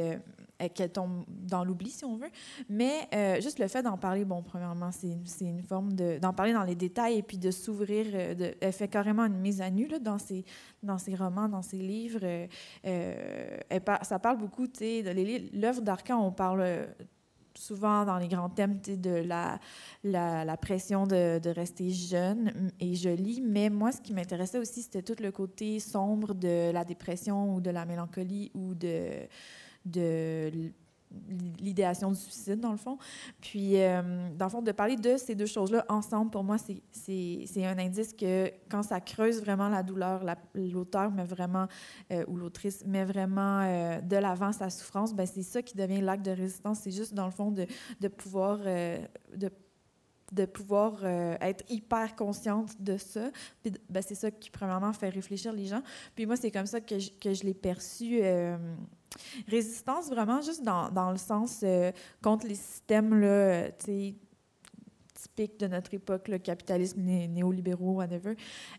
qu'elle tombe dans l'oubli, si on veut. Mais juste le fait d'en parler, bon, premièrement, c'est une forme d'en parler dans les détails et puis de s'ouvrir. elle fait carrément une mise à nu là, dans, ses, dans ses romans, dans ses livres. Ça parle beaucoup, tu sais, l'œuvre d'Arcan, on parle euh, souvent dans les grands thèmes de la, la, pression de, de, rester jeune et jolie, mais moi, ce qui m'intéressait aussi, c'était tout le côté sombre de la dépression ou de la mélancolie ou de, de l'idéation du suicide, dans le fond. Puis, euh, dans le fond, de parler de ces deux choses-là ensemble, pour moi, c'est un indice que quand ça creuse vraiment la douleur, l'auteur met vraiment, euh, ou l'autrice met vraiment euh, de l'avant sa souffrance, ben c'est ça qui devient l'acte de résistance. C'est juste, dans le fond, de, de pouvoir... de de pouvoir être hyper consciente de ça. Ben, c'est ça qui, premièrement, fait réfléchir les gens. Puis moi, c'est comme ça que je, que je l'ai perçu Résistance, vraiment, juste dans, dans le sens euh, contre les systèmes là, typiques de notre époque, le capitalisme néolibéraux, whatever.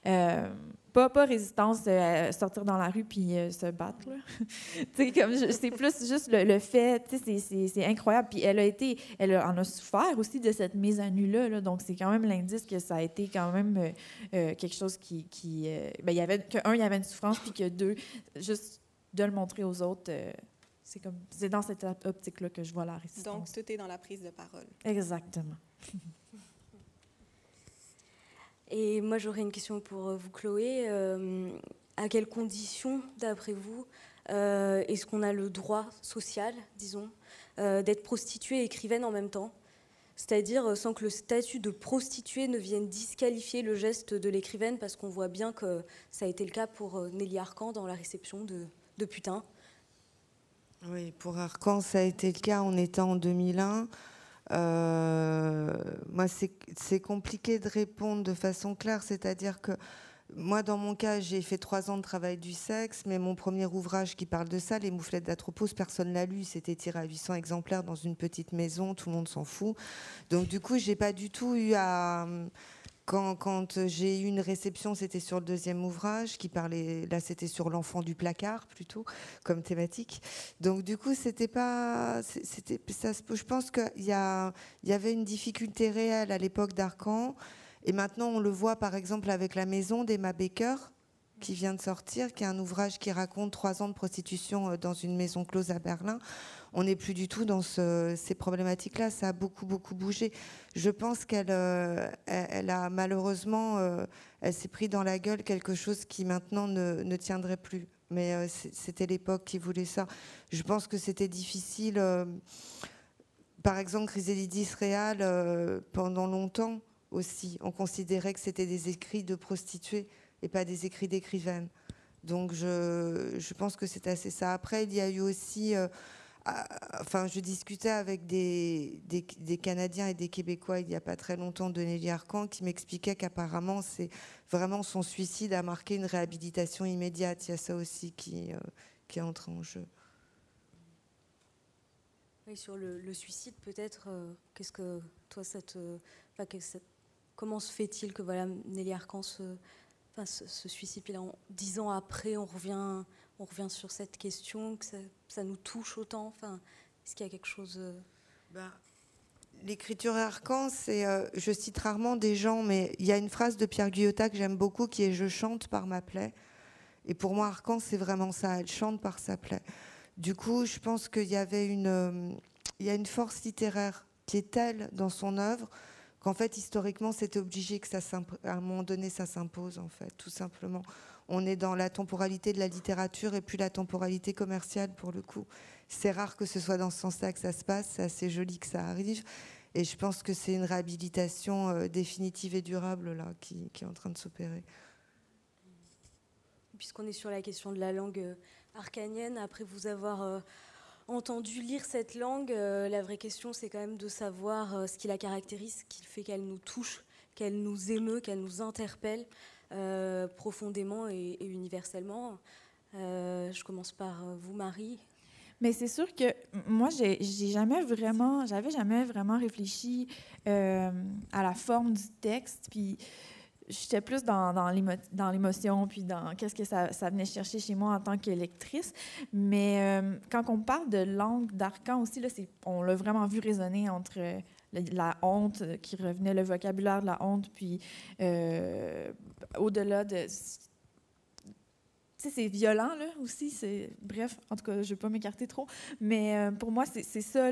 Euh, pas, pas résistance euh, sortir dans la rue puis se battre. c'est plus juste le, fait, c'est incroyable. Puis elle a été, elle en a souffert aussi de cette mise à nu-là. Là, donc c'est quand même l'indice que ça a été quand même quelque chose qui. qui ben, il y avait, que, un, il y avait une souffrance, puis que deux, juste de le montrer aux autres. Euh, c'est comme c'est dans cette optique-là que je vois la résistance. Donc, tout est dans la prise de parole. Exactement. Et moi, j'aurais une question pour euh, vous, Chloé. Euh, à quelles conditions, d'après vous, est-ce qu'on a le droit social, disons, d'être prostituée et écrivaine en même temps? C'est-à-dire sans que le statut de prostituée ne vienne disqualifier le geste de l'écrivaine, parce qu'on voit bien que ça a été le cas pour Nelly Arcan dans la réception de, de putain. Oui, pour Arcan, ça a été le cas. On était en 2001. Euh, moi, c'est compliqué de répondre de façon claire, c'est-à-dire que moi, dans mon cas, j'ai fait trois ans de travail du sexe, mais mon premier ouvrage qui parle de ça, Les mouflettes d'Atropos, personne l'a lu. C'était tiré à 800 exemplaires dans une petite maison, tout le monde s'en fout. Donc, du coup, j'ai pas du tout eu à quand, j'ai eu une réception, c'était sur le deuxième ouvrage qui parlait. Là, c'était sur l'enfant du placard plutôt comme thématique. Donc, du coup, c'était pas. Je pense qu'il y, y avait une difficulté réelle à l'époque d'Arcan. Et maintenant, on le voit par exemple avec La Maison d'Emma Baker, qui vient de sortir, qui est un ouvrage qui raconte trois ans de prostitution euh, dans une maison close à Berlin on n'est plus du tout dans ces problématiques-là. Ça a beaucoup, beaucoup bougé. Je pense qu'elle euh, a malheureusement, euh, elle s'est pris dans la gueule quelque chose qui maintenant ne, tiendrait plus. Mais euh, c'était l'époque qui voulait ça. Je pense que c'était difficile. par exemple, Chrysalidis Réal, pendant longtemps aussi, on considérait que c'était des écrits de prostituées et pas des écrits d'écrivaines. Donc je pense que c'est assez ça. Après, il y a eu aussi enfin, je discutais avec des, des, Canadiens et des Québécois il n'y a pas très longtemps de Nelly qui m'expliquait qu'apparemment, c'est vraiment son suicide a marqué une réhabilitation immédiate. Il y a ça aussi qui, euh, qui entre en jeu. Sur le, suicide, peut-être, euh, qu'est-ce que toi, ça te, comment se fait-il que voilà, Nelly Arcan se, se, suicide, là, dix ans après, on revient on revient sur cette question, que ça, nous touche autant enfin, Est-ce qu'il y a quelque chose... Euh, ben, l'écriture arcan, c'est, euh, je cite rarement des gens, mais il y a une phrase de Pierre Guyotat que j'aime beaucoup qui est Je chante par ma plaie. Et pour moi, Arcan, c'est vraiment ça. Elle chante par sa plaie. Du coup, je pense qu'il y avait une, euh, il y a une force littéraire qui est telle dans son œuvre qu'en fait, historiquement, c'était obligé que ça, à un moment donné, ça s'impose, en fait, tout simplement on est dans la temporalité de la littérature et puis la temporalité commerciale pour le coup. C'est rare que ce soit dans ce sens-là que ça se passe, c'est assez joli que ça arrive. Et je pense que c'est une réhabilitation euh, définitive et durable là, qui, est en train de s'opérer. Puisqu'on est sur la question de la langue euh, arcanienne, après vous avoir euh, entendu lire cette langue, la vraie question c'est quand même de savoir ce qui la caractérise, ce qui fait qu'elle nous touche, qu'elle nous émeut, qu'elle nous interpelle. Euh, profondément et, universellement. Euh, je commence par euh, vous, Marie. Mais c'est sûr que moi, j'ai jamais vraiment, j'avais jamais vraiment réfléchi à la forme du texte, puis j'étais plus dans, dans l'émotion, puis dans qu'est-ce que ça, venait chercher chez moi en tant qu'électrice. Mais quand on parle de langue d'arcan aussi, là, on l'a vraiment vu résonner entre la honte qui revenait, le vocabulaire de la honte, puis euh, au-delà de c'est violent là aussi. Bref, en tout cas, je vais pas m'écarter trop, mais euh, pour moi, c'est ça.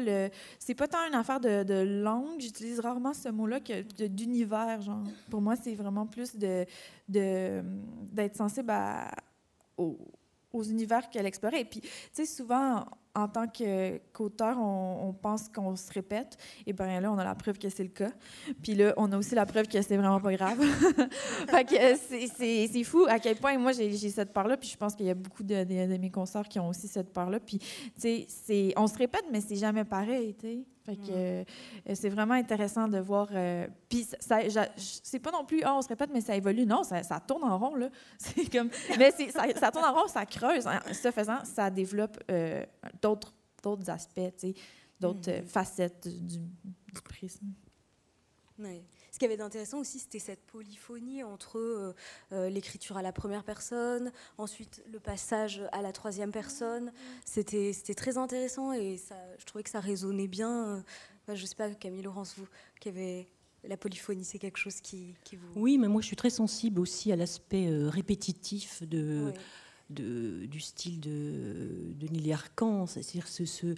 C'est pas tant une affaire de, langue. J'utilise rarement ce mot-là que d'univers. Genre, pour moi, c'est vraiment plus de d'être sensible à, aux, aux univers qu'elle explorait. Et puis, tu sais, souvent, en tant qu'auteur, on, pense qu'on se répète. Et bien là, on a la preuve que c'est le cas. Puis là, on a aussi la preuve que c'est vraiment pas grave. fait que c'est fou à quel point moi, j'ai cette part-là. Puis je pense qu'il y a beaucoup de, mes concerts qui ont aussi cette part-là. Puis, tu sais, on se répète, mais c'est jamais pareil, tu sais. Fait que euh, c'est vraiment intéressant de voir. Euh, puis ça, c'est pas non plus, oh, on se répète, mais ça évolue. Non, ça, ça tourne en rond, là. C'est comme. Mais ça, ça, tourne en rond, ça creuse. En ce faisant, ça développe euh, d'autres, d'autres aspects, d'autres mm-hmm. facettes du, du prisme. Oui. Ce qui avait d'intéressant aussi, c'était cette polyphonie entre euh, euh, l'écriture à la première personne, ensuite le passage à la troisième personne. C'était très intéressant et ça, je trouvais que ça résonnait bien. je ne sais pas, Camille Laurence, vous, qui avez la polyphonie, c'est quelque chose qui, vous... Oui, mais moi je suis très sensible aussi à l'aspect euh, répétitif de, de, du style de, de Nelly Arcan, c'est-à-dire ce, ce,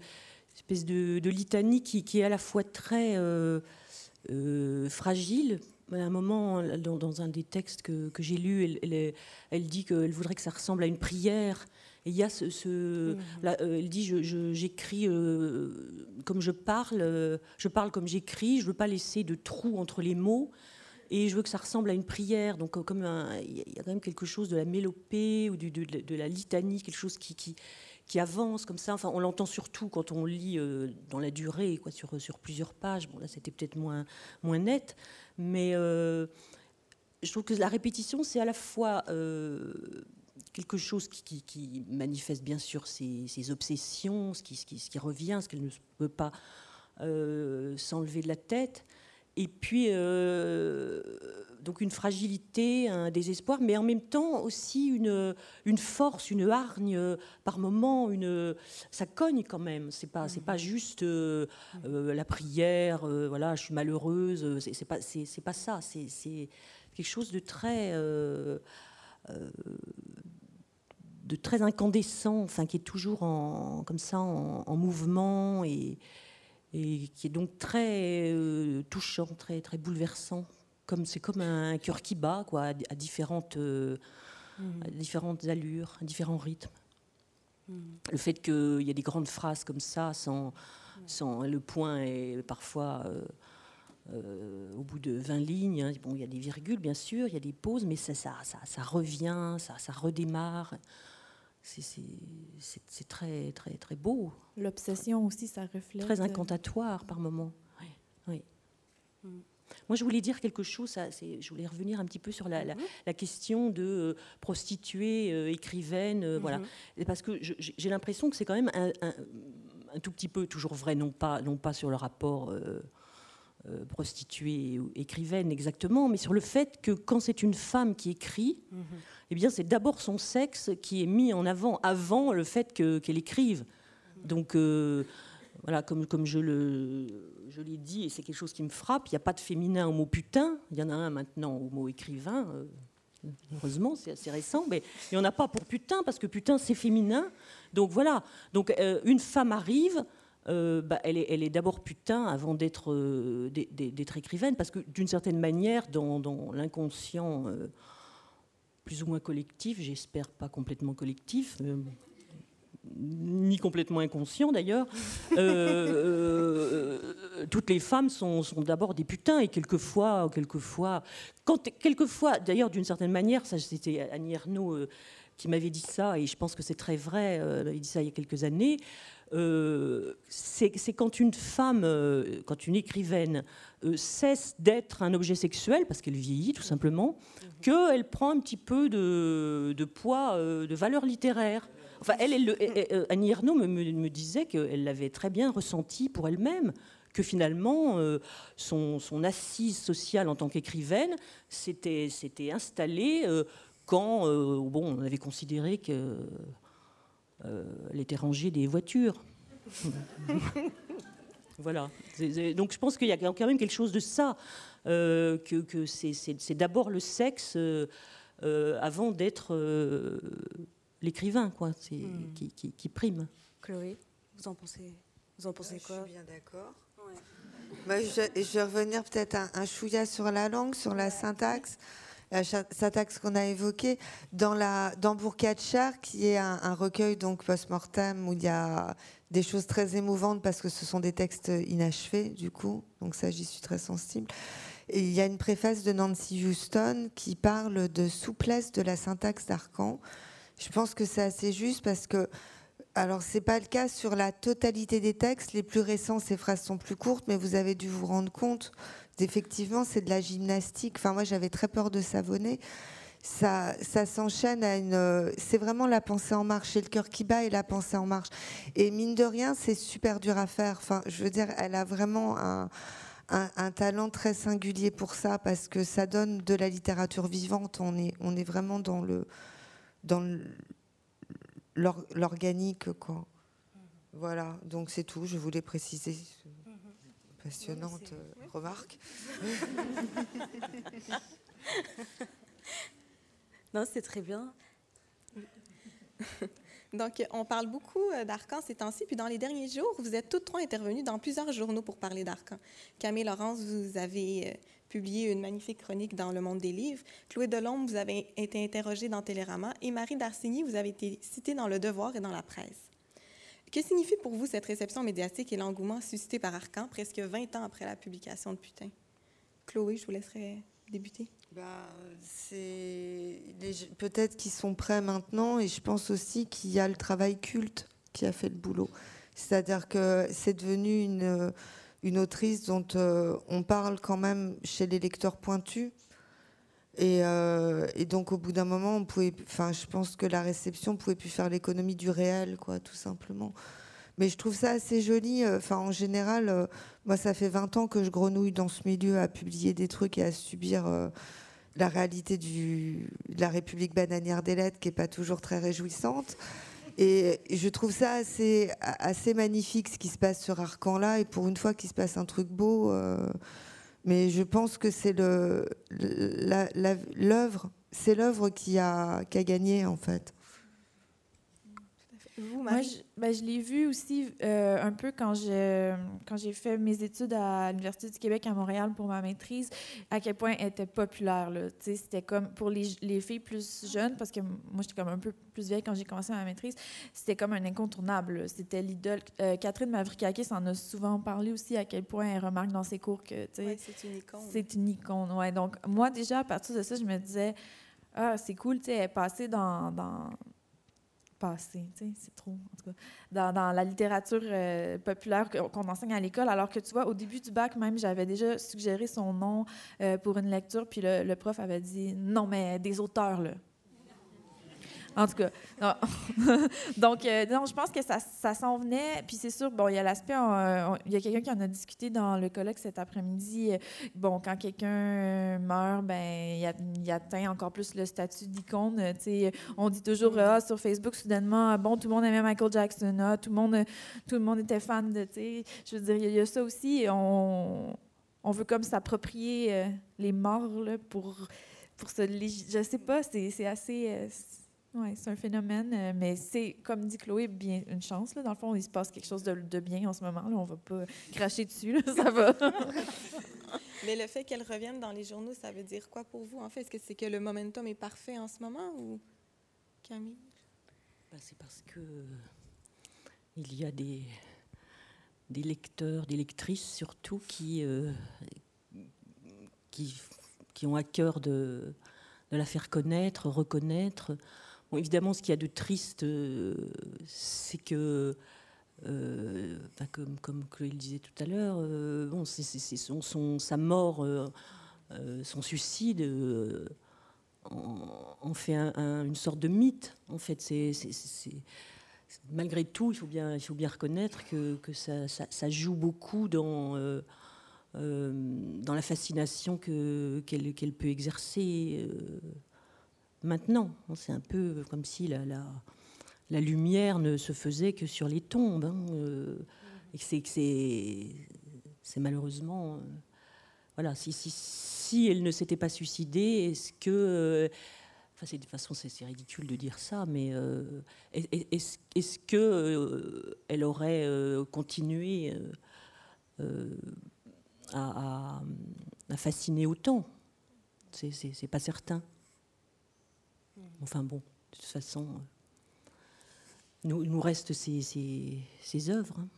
espèce de, de litanie qui, qui, est à la fois très... Euh, fragile. À un moment, dans, un des textes que, j'ai lu, elle, elle, dit qu'elle voudrait que ça ressemble à une prière. Et il y a ce, mmh. euh, elle dit j'écris euh, comme je parle, je parle comme j'écris, je veux pas laisser de trous entre les mots et je veux que ça ressemble à une prière. Donc, comme il y a quand même quelque chose de la mélopée ou de, la litanie, quelque chose qui, qui, qui avance comme ça. Enfin, on l'entend surtout quand on lit euh, dans la durée, quoi, sur, sur plusieurs pages. Bon, là, c'était peut-être moins, moins net, mais euh, je trouve que la répétition, c'est à la fois euh, quelque chose qui, qui, manifeste bien sûr ses, ses obsessions, ce qui, ce qui, ce qui revient, ce qu'elle ne peut pas s'enlever de la tête, et puis donc une fragilité, un désespoir, mais en même temps aussi une, une force, une hargne par moment, une, ça cogne quand même. C'est pas, c'est pas juste euh, euh, la prière, euh, voilà, je suis malheureuse. C'est, pas, c'est, pas ça. C'est, c'est quelque chose de très de très incandescent, enfin qui est toujours en, comme ça en, mouvement et, et, qui est donc très touchant, très très bouleversant comme c'est comme un cœur qui bat quoi, à, différentes, euh, mm. différentes allures, à différents rythmes. Mm. Le fait qu'il y ait des grandes phrases comme ça, sans, sans le point est parfois euh, au bout de 20 lignes. Hein. Bon, il y a des virgules, bien sûr, il y a des pauses, mais ça, ça, ça, revient, ça, ça redémarre. C'est très, très, très beau. L'obsession aussi, ça reflète. Très incantatoire par moments. Oui. Mm. Moi, je voulais dire quelque chose. Ça, je voulais revenir un petit peu sur la, mm-hmm. question de euh, prostituée, euh, écrivaine, euh, voilà. Mm-hmm. Parce que j'ai l'impression que c'est quand même un, un, tout petit peu toujours vrai, non pas, non pas sur le rapport euh, prostituée ou écrivaine exactement, mais sur le fait que quand c'est une femme qui écrit, mhm. eh bien c'est d'abord son sexe qui est mis en avant avant le fait qu'elle écrive. Donc euh, voilà, comme, comme je le je l'ai dit, et c'est quelque chose qui me frappe, il n'y a pas de féminin au mot putain, il y en a un maintenant au mot écrivain. Euh, heureusement, c'est assez récent, mais il n'y en a pas pour putain, parce que putain, c'est féminin. Donc voilà, donc une femme arrive, euh, bah, elle est, d'abord putain avant d'être euh, écrivaine, parce que d'une certaine manière, dans, l'inconscient euh, plus ou moins collectif, j'espère pas complètement collectif, ni complètement inconscient d'ailleurs, toutes les femmes sont, d'abord des putains et quelquefois, quelquefois, quelquefois d'ailleurs d'une certaine manière, ça c'était Annie Ernaux qui m'avait dit ça, et je pense que c'est très vrai, il dit ça il y a quelques années, c'est quand une femme, euh, quand une écrivaine euh, cesse d'être un objet sexuel, parce qu'elle vieillit tout simplement, qu'elle prend un petit peu de, poids, de valeur littéraire. Enfin, elle, elle, Annie Ernaux me, me disait qu'elle l'avait très bien ressenti pour elle-même, que finalement, son, son, assise sociale en tant qu'écrivaine s'était installée quand bon, on avait considéré que euh, elle était rangée des voitures. voilà. Donc je pense qu'il y a quand même quelque chose de ça, euh, que, c'est d'abord le sexe euh, avant d'être l'écrivain, quoi, hmm. qui, prime. Chloé, vous en pensez, vous en pensez quoi Je suis bien d'accord. je, vais revenir peut-être un, un, chouïa sur la langue, sur la syntaxe la taxe qu'on a évoquée, dans, la, dans qui est un, recueil donc post-mortem où il y a des choses très émouvantes parce que ce sont des textes inachevés, du coup, donc ça, j'y suis très sensible. Il y a une préface de Nancy Houston qui parle de souplesse de la syntaxe d'Arcan. Je pense que c'est assez juste parce que alors, c'est pas le cas sur la totalité des textes. Les plus récents, ces phrases sont plus courtes, mais vous avez dû vous rendre compte effectivement, c'est de la gymnastique. Enfin, moi, j'avais très peur de savonner. Ça, ça s'enchaîne à une. C'est vraiment la pensée en marche. C'est le cœur qui bat et la pensée en marche. Et mine de rien, c'est super dur à faire. Enfin, je veux dire, elle a vraiment un, un, talent très singulier pour ça parce que ça donne de la littérature vivante. On est, on est vraiment dans le dans l'organique. Voilà. Donc c'est tout. Je voulais préciser passionnante euh, remarque. non, c'est très bien. Donc, on parle beaucoup euh, d'Arcan ces temps-ci. Puis, dans les derniers jours, vous êtes toutes trois intervenues dans plusieurs journaux pour parler d'Arcan. Camille Laurence, vous avez euh, publié une magnifique chronique dans Le Monde des Livres. Chloé Delhomme, vous avez été interrogée dans Télérama. Et Marie Darcigny, vous avez été citée dans Le Devoir et dans la presse. Que signifie pour vous cette réception médiatique et l'engouement suscité par Arcan presque 20 ans après la publication de Putain? Chloé, je vous laisserai débuter. C'est peut-être qu'ils sont prêts maintenant et je pense aussi qu'il y a le travail culte qui a fait le boulot. C'est-à-dire que c'est devenu une, une autrice dont euh, on parle quand même chez les lecteurs pointus euh, et, donc au bout d'un moment, on pouvait, enfin, je pense que la réception pouvait plus faire l'économie du réel, quoi, tout simplement. Mais je trouve ça assez joli. Euh, enfin, en général, euh, moi, ça fait 20 ans que je grenouille dans ce milieu à publier des trucs et à subir la réalité de la République bananière des lettres, qui est pas toujours très réjouissante. Et je trouve ça assez, assez magnifique ce qui se passe sur Arcan là. Et pour une fois qu'il se passe un truc beau. Mais je pense que c'est l'œuvre, c'est l'œuvre qui a, qui a gagné en fait. Vous, Moi, je, ben, je l'ai vu aussi euh, un peu quand je quand j'ai fait mes études à l'Université du Québec à Montréal pour ma maîtrise, à quel point elle était populaire. C'était comme pour les, les filles plus jeunes, parce que moi, j'étais comme un peu plus vieille quand j'ai commencé ma maîtrise, c'était comme un incontournable. C'était l'idole. Euh, Catherine Mavrikakis en a souvent parlé aussi, à quel point elle remarque dans ses cours que Ouais, c'est une icône. c'est une icône, ouais. Donc, moi, déjà, à partir de ça, je me disais, ah, c'est cool, tu sais, elle est passée dans. dans... C'est trop, en tout cas. Dans, la littérature euh, populaire qu'on enseigne à l'école, alors que tu vois, au début du bac, même, j'avais déjà suggéré son nom euh, pour une lecture, puis le prof avait dit, non, mais des auteurs, là. En tout cas, non. donc, euh, non, je pense que ça, ça s'en venait. Puis c'est sûr, bon, il y a l'aspect, euh, il y a quelqu'un qui en a discuté dans le colloque cet après-midi. euh, Bon, quand quelqu'un meurt, ben, il, a- il atteint encore plus le statut d'icône. tu sais. On dit toujours ah, sur Facebook, soudainement, ah, bon, tout le monde aimait Michael Jackson, ah, tout, le monde, tout le monde était fan de. tu sais. Je veux dire, il y, a- il y a ça aussi. On, on veut comme s'approprier euh, les morts là, pour, pour se. Je sais pas, c'est c'est assez. euh, Ouais, c'est un phénomène, euh, mais c'est, comme dit Chloé, bien une chance. Là. Dans le fond, il se passe quelque chose de, de bien en ce moment. Là. On va pas cracher dessus, là, ça va. Mais le fait qu'elle revienne dans les journaux, ça veut dire quoi pour vous? En fait, est-ce que c'est que le momentum est parfait en ce moment ou Camille? Ben, c'est parce que il y a des, des lecteurs, des lectrices surtout qui, euh, qui, qui ont à cœur de, de la faire connaître, reconnaître. Évidemment, ce qu'il y a de triste, euh, c'est que, euh, comme, comme Chloé le disait tout à l'heure, euh, bon, son, sa mort, son suicide. en, fait un- un- une sorte de mythe. En fait, c'est, malgré tout, il faut bien, il faut bien reconnaître que, ça, joue beaucoup dans, dans la fascination que, qu'elle, peut exercer maintenant. C'est un peu comme si la, la, la lumière ne se faisait que sur les tombes. hein, euh, et c'est, malheureusement. euh, voilà, si, si, si elle ne s'était pas suicidée, est-ce que. euh, Enfin, de toute façon, c'est ridicule de dire ça, mais euh, est- est- est-ce est-ce que euh, elle aurait euh, continué euh, euh, à, à- à fasciner autant? C'est pas certain. Enfin bon, de toute façon, euh, nous, nous reste ces, ces, œuvres. hein.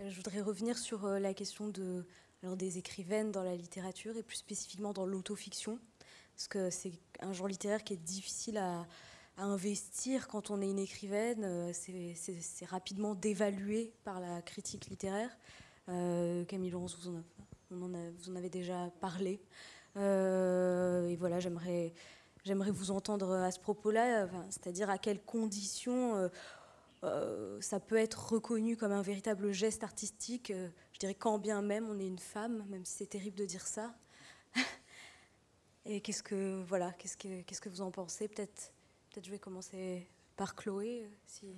Euh, Je voudrais revenir sur euh, la question de, alors, des écrivaines dans la littérature et plus spécifiquement dans l'autofiction, parce que c'est un genre littéraire qui est difficile à, investir quand on est une écrivaine. C'est rapidement dévalué par la critique littéraire. Camille Laurence, vous en, avez déjà parlé. Et voilà, j'aimerais j'aimerais vous entendre à ce propos-là, enfin, c'est-à-dire à quelles conditions euh, euh, ça peut être reconnu comme un véritable geste artistique. euh, je dirais quand bien même on est une femme, même si c'est terrible de dire ça. Et qu'est-ce que voilà, qu'est-ce que qu'est-ce que vous en pensez? Peut-être, peut-être je vais commencer par Chloé. euh, Si...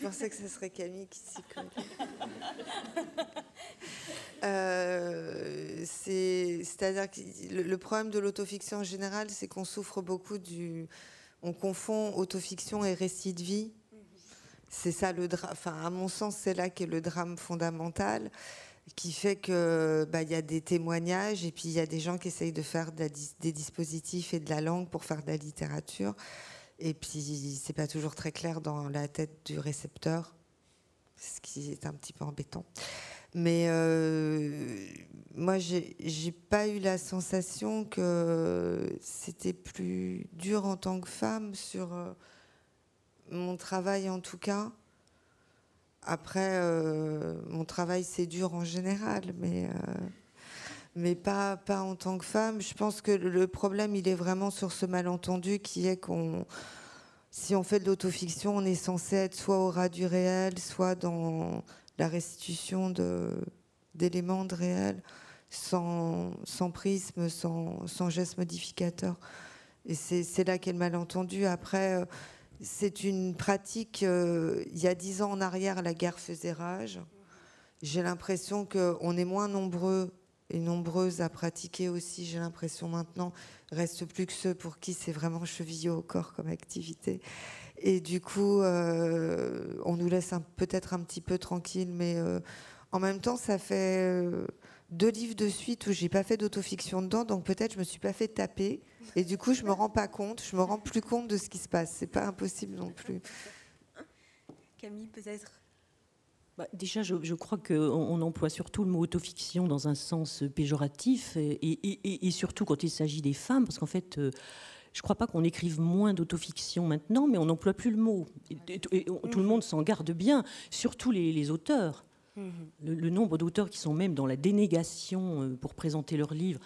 Je pensais que ce serait Camille qui s'y colle. Euh, c'est- C'est-à-dire que le, le problème de l'autofiction en général, c'est qu'on souffre beaucoup du. On confond autofiction et récit de vie. C'est ça le drame. Enfin, à mon sens, c'est là qu'est le drame fondamental, qui fait que bah, il y a des témoignages et puis il y a des gens qui essayent de faire de la dis- des dispositifs et de la langue pour faire de la littérature. Et puis, c'est pas toujours très clair dans la tête du récepteur, ce qui est un petit peu embêtant. Mais euh, moi, j'ai pas eu la sensation que c'était plus dur en tant que femme sur euh, mon travail, en tout cas. Après, euh, mon travail, c'est dur en général, mais, euh, mais pas, en tant que femme. Je pense que le problème, il est vraiment sur ce malentendu qui est qu'on, si on fait de l'autofiction, on est censé être soit au ras du réel, soit dans la restitution d'éléments de réel, sans, prisme, sans, sans geste modificateur. Et c'est, c'est là qu'est le malentendu. Après, euh, c'est une pratique. euh, il y a dix ans en arrière, la guerre faisait rage. J'ai l'impression qu'on est moins nombreux et nombreuses à pratiquer aussi, j'ai l'impression maintenant, reste plus que ceux pour qui c'est vraiment chevillé au corps comme activité. Et du coup, euh, on nous laisse peut-être un petit peu tranquille, mais euh, en même temps, ça fait euh, deux livres de suite où j'ai pas fait d'autofiction dedans, donc peut-être je me suis pas fait taper. Et du coup, je me rends pas compte, je me rends plus compte de ce qui se passe. C'est pas impossible non plus. Camille, peut-être bah, déjà, je, crois qu'on emploie surtout le mot autofiction dans un sens péjoratif, et, surtout quand il s'agit des femmes, parce qu'en fait, euh, je ne crois pas qu'on écrive moins d'autofiction maintenant, mais on n'emploie plus le mot. Et, tout le monde s'en garde bien, surtout les, auteurs. Mhm. Le, nombre d'auteurs qui sont même dans la dénégation euh, pour présenter leurs livres,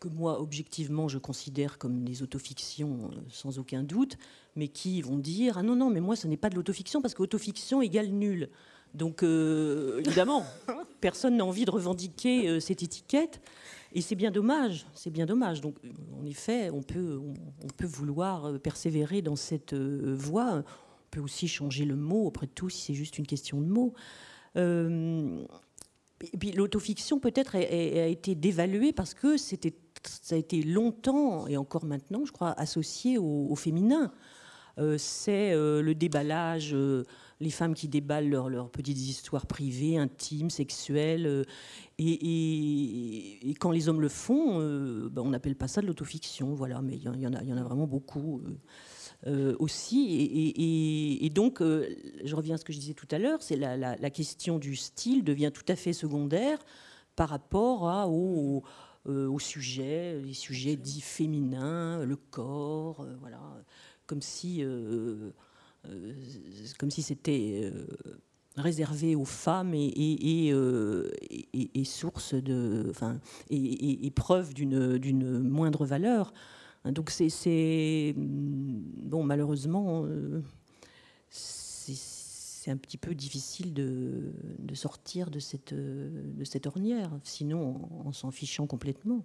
que moi, objectivement, je considère comme des autofictions euh, sans aucun doute, mais qui vont dire Ah non, non, mais moi, ce n'est pas de l'autofiction parce qu'autofiction égale nul. Donc, euh, évidemment, personne n'a envie de revendiquer euh, cette étiquette. Et c'est bien dommage, c'est bien dommage. Donc, en effet, on peut, on, peut vouloir euh, persévérer dans cette voie. On peut aussi changer le mot, après tout, si c'est juste une question de mots. et puis, l'autofiction, peut-être, a, été dévaluée parce que c'était, ça a été longtemps, et encore maintenant, je crois, associé au, féminin. c'est le déballage les femmes qui déballent leurs petites histoires privées, intimes, sexuelles. Euh, et, quand les hommes le font, euh, ben, on n'appelle pas ça de l'autofiction, voilà, mais il y, en a, vraiment beaucoup. Euh, aussi. Et, donc, je reviens à ce que je disais tout à l'heure, c'est la, question du style devient tout à fait secondaire par rapport à, au, au sujet, les sujets dits féminins, le corps, voilà, comme si comme si c'était euh, réservé aux femmes et, euh, source de, enfin, et, preuve d'une moindre valeur. Donc c'est bon, malheureusement, c'est un petit peu difficile de, sortir de cette, de cette ornière, sinon en, s'en fichant complètement.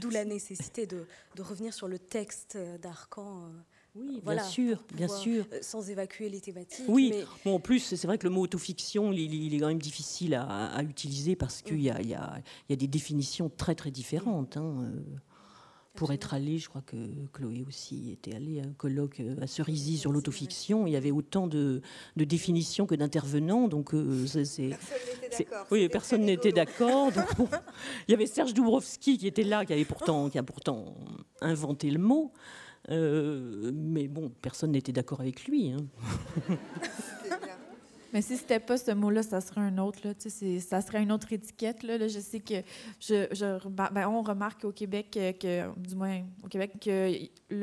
D'où la nécessité de, de, revenir sur le texte d'Arcan oui, bien sûr, bien sûr. Euh, sans évacuer les thématiques. Oui, bon, en plus, c'est vrai que le mot autofiction, il, est quand même difficile à, utiliser parce qu'il y, y, a, des définitions très, très différentes. Hein, euh. Pour être allé, je crois que Chloé aussi était allée à un colloque euh, à Cerisy sur l'autofiction. Il y avait autant de, définitions que d'intervenants. Donc, c'est. Oui, personne n'était d'accord. il y avait Serge Dubrovski qui était là, qui, avait pourtant, qui a pourtant inventé le mot. Euh, mais bon, personne n'était d'accord avec lui. Hein. Mais si c'était pas ce mot-là, ça serait un autre. Là, ça serait une autre étiquette. Là, Je sais que je, ben, on remarque au Québec que, du moins au Québec, que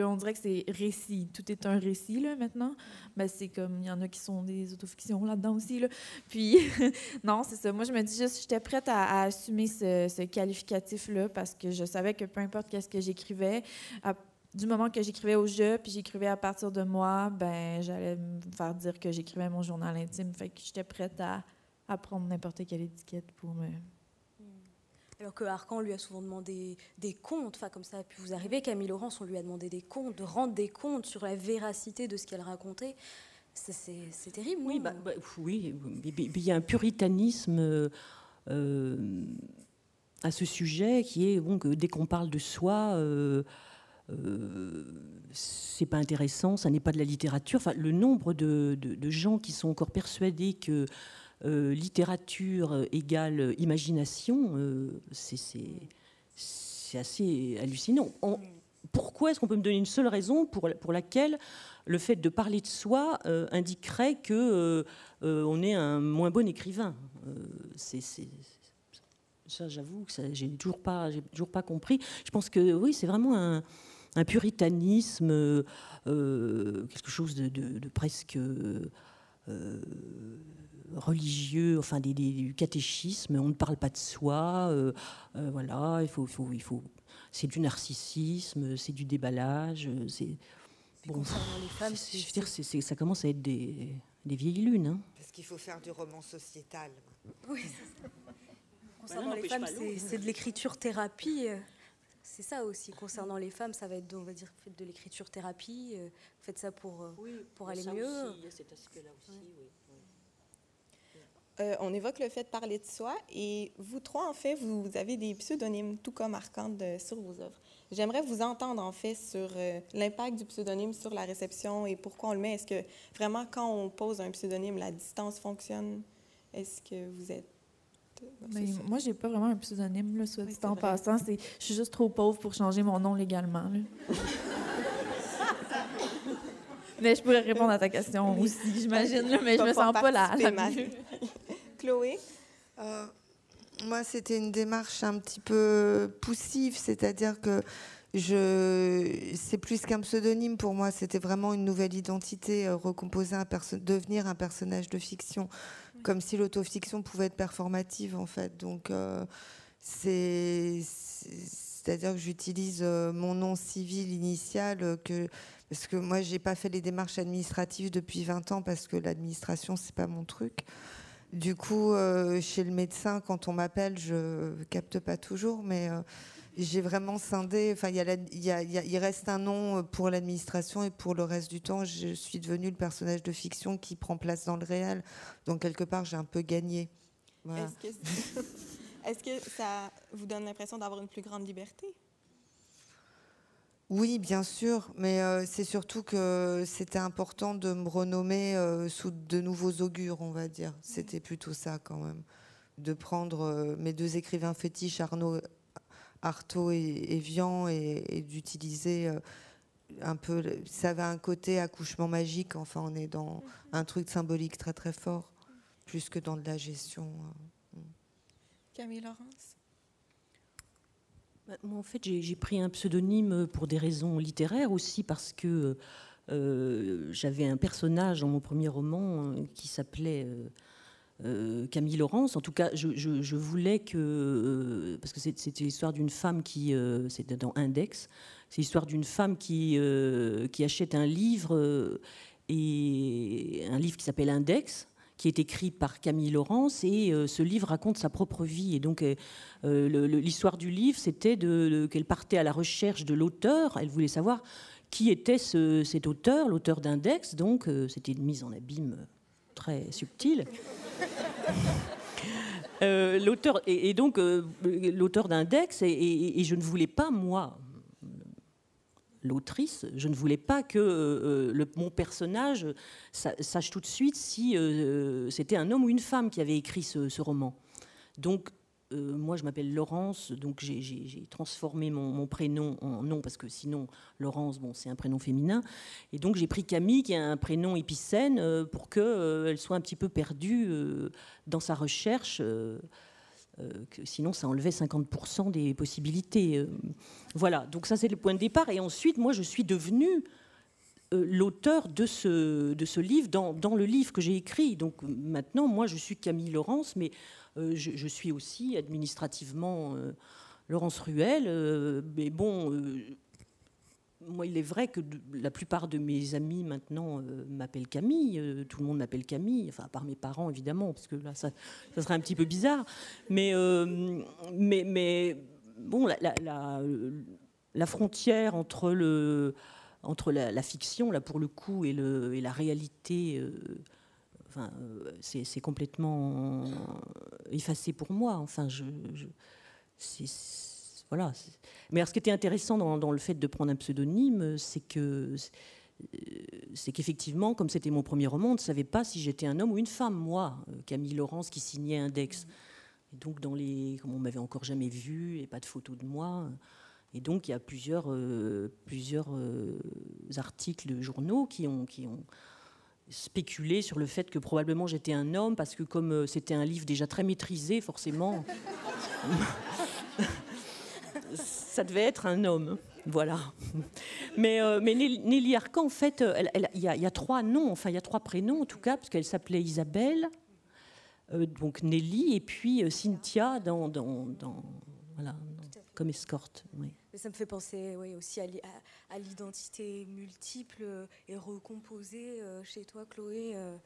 on dirait que c'est récit. Tout est un récit là, maintenant. Ben, c'est comme il y en a qui sont des autofictions là-dedans aussi. Là. Puis non, c'est ça. Moi, je me dis juste, j'étais prête à, assumer ce, ce qualificatif-là parce que je savais que peu importe qu'est-ce que j'écrivais, du moment que j'écrivais au jeu, puis j'écrivais à partir de moi, ben j'allais me faire dire que j'écrivais mon journal intime. Fait que j'étais prête à, à prendre n'importe quelle étiquette pour me. Hmm. Alors que Arcan lui a souvent demandé des comptes, enfin comme ça a pu vous arriver, Camille Laurence, on lui a demandé des comptes, de rendre des comptes sur la véracité de ce qu'elle racontait. C'est terrible, oui. Bah, bah, oui, il y a un puritanisme euh, à ce sujet qui est bon, que dès qu'on parle de soi, euh, c'est pas intéressant, ça n'est pas de la littérature. Enfin, le nombre de, gens qui sont encore persuadés que euh, littérature égale imagination, euh, c'est assez hallucinant. pourquoi est-ce qu'on peut me donner une seule raison pour, pour laquelle le fait de parler de soi indiquerait que on est un moins bon écrivain? C'est ça, j'avoue que j'ai toujours pas, toujours pas compris. Je pense que oui, c'est vraiment un, un puritanisme, euh, euh, quelque chose de, presque euh, religieux, enfin des, du catéchisme. On ne parle pas de soi, voilà. Il faut, il faut, C'est du narcissisme, c'est du déballage, c'est. Bon, les femmes, je veux dire, ça commence à être des, des vieilles lunes. Hein. Parce qu'il faut faire du roman sociétal. Oui, Concernant les femmes, c'est de l'écriture thérapie c'est ça aussi. Concernant les femmes, ça va être, on va dire, faites de l'écriture thérapie, euh, faites ça pour, euh, pour aller mieux. il y a cet aspect-là aussi, oui. euh, on évoque le fait de parler de soi et vous trois, en fait, vous, avez des pseudonymes, tout comme Arcande, sur vos œuvres. J'aimerais vous entendre, en fait, sur euh, l'impact du pseudonyme sur la réception et pourquoi on le met. Est-ce que vraiment, quand on pose un pseudonyme, la distance fonctionne? Est-ce que vous êtes mais moi, j'ai pas vraiment un pseudonyme, là, soit dit en passant. Je suis juste trop pauvre pour changer mon nom légalement. mais je pourrais répondre à ta question aussi, j'imagine, mais je me sens pas là. Chloé? Euh, moi, c'était une démarche un petit peu poussive, c'est-à-dire que je, c'est plus qu'un pseudonyme pour moi, c'était vraiment une nouvelle identité, euh, recomposer un devenir un personnage de fiction comme si l'autofiction pouvait être performative en fait. Donc euh, c'est c'est-à-dire que j'utilise euh, mon nom civil initial euh, parce que moi j'ai pas fait les démarches administratives depuis 20 ans parce que l'administration c'est pas mon truc. Du coup, chez le médecin, quand on m'appelle, je capte pas toujours, mais j'ai vraiment scindé. Enfin, il, y a il, reste un nom pour l'administration et pour le reste du temps, je suis devenue le personnage de fiction qui prend place dans le réel. Donc, quelque part, j'ai un peu gagné. Est-ce que, ça vous donne l'impression d'avoir une plus grande liberté? Oui, bien sûr, mais euh, c'est surtout que c'était important de me renommer euh, sous de nouveaux augures, on va dire. C'était plutôt ça quand même, de prendre euh, mes deux écrivains fétiches, Arnaud Artaud et, Vian et, d'utiliser euh, un peu. Ça avait un côté accouchement magique. Enfin, on est dans un truc symbolique très très fort, plus que dans de la gestion. Euh. Camille Laurence? Bah, Moi, en fait, j'ai pris un pseudonyme pour des raisons littéraires aussi, parce que euh, j'avais un personnage dans mon premier roman qui s'appelait euh, Camille Laurence. En tout cas, je, voulais que. Euh, parce que c'était l'histoire d'une femme qui. Euh, c'était dans Index. C'est l'histoire d'une femme qui, qui achète un livre, et un livre qui s'appelle Index qui est écrit par Camille Laurence et ce livre raconte sa propre vie et donc l'histoire du livre c'était de, qu'elle partait à la recherche de l'auteur elle voulait savoir qui était cet auteur l'auteur d'Index donc c'était une mise en abîme très subtile Euh, l'auteur et, donc euh, l'auteur d'index et, je ne voulais pas moi l'autrice je ne voulais pas que euh, mon personnage sache tout de suite si c'était un homme ou une femme qui avait écrit ce, ce roman. Donc euh, moi, je m'appelle Laurence, donc j'ai transformé mon, prénom en nom parce que sinon, Laurence, bon, c'est un prénom féminin. Et donc, j'ai pris Camille, qui est un prénom épicène, euh, pour qu'elle euh, soit un petit peu perdue dans sa recherche. sinon, ça enlevait 50% des possibilités. voilà, donc ça, c'est le point de départ. Et ensuite, moi, je suis devenue l'auteur de ce, livre dans le livre que j'ai écrit. Donc maintenant, moi, je suis Camille Laurence, mais euh, je, suis aussi administrativement euh, Laurence Ruel, euh, mais bon moi, il est vrai que la plupart de mes amis maintenant m'appellent Camille. tout le monde m'appelle Camille, enfin, à part mes parents, évidemment, parce que là, ça, serait un petit peu bizarre. Mais, mais, bon, la, la, la, frontière entre, le, entre la, fiction, là, pour le coup, et, le, et la réalité euh, c'est complètement effacé pour moi. Enfin, je, voilà. Mais ce qui était intéressant dans, le fait de prendre un pseudonyme, c'est que c'est qu'effectivement, comme c'était mon premier roman, on ne savait pas si j'étais un homme ou une femme. Moi, euh, Camille Laurence, qui signait Index. Et donc, dans les, comme on m'avait encore jamais vu et pas de photos de moi. Et donc, il y a plusieurs, euh, plusieurs articles de journaux qui ont, qui ont spéculer sur le fait que probablement j'étais un homme, parce que comme euh, c'était un livre déjà très maîtrisé, forcément, ça devait être un homme. Voilà. Mais, euh, mais Nelly Arcan, en fait, il y, a trois noms, enfin il y a trois prénoms en tout cas, parce qu'elle s'appelait Isabelle, euh, donc Nelly, et puis Cynthia dans, dans, dans voilà, comme escorte. Oui. Ça me fait penser oui, aussi à, l'identité multiple et recomposée euh, chez toi, Chloé, euh,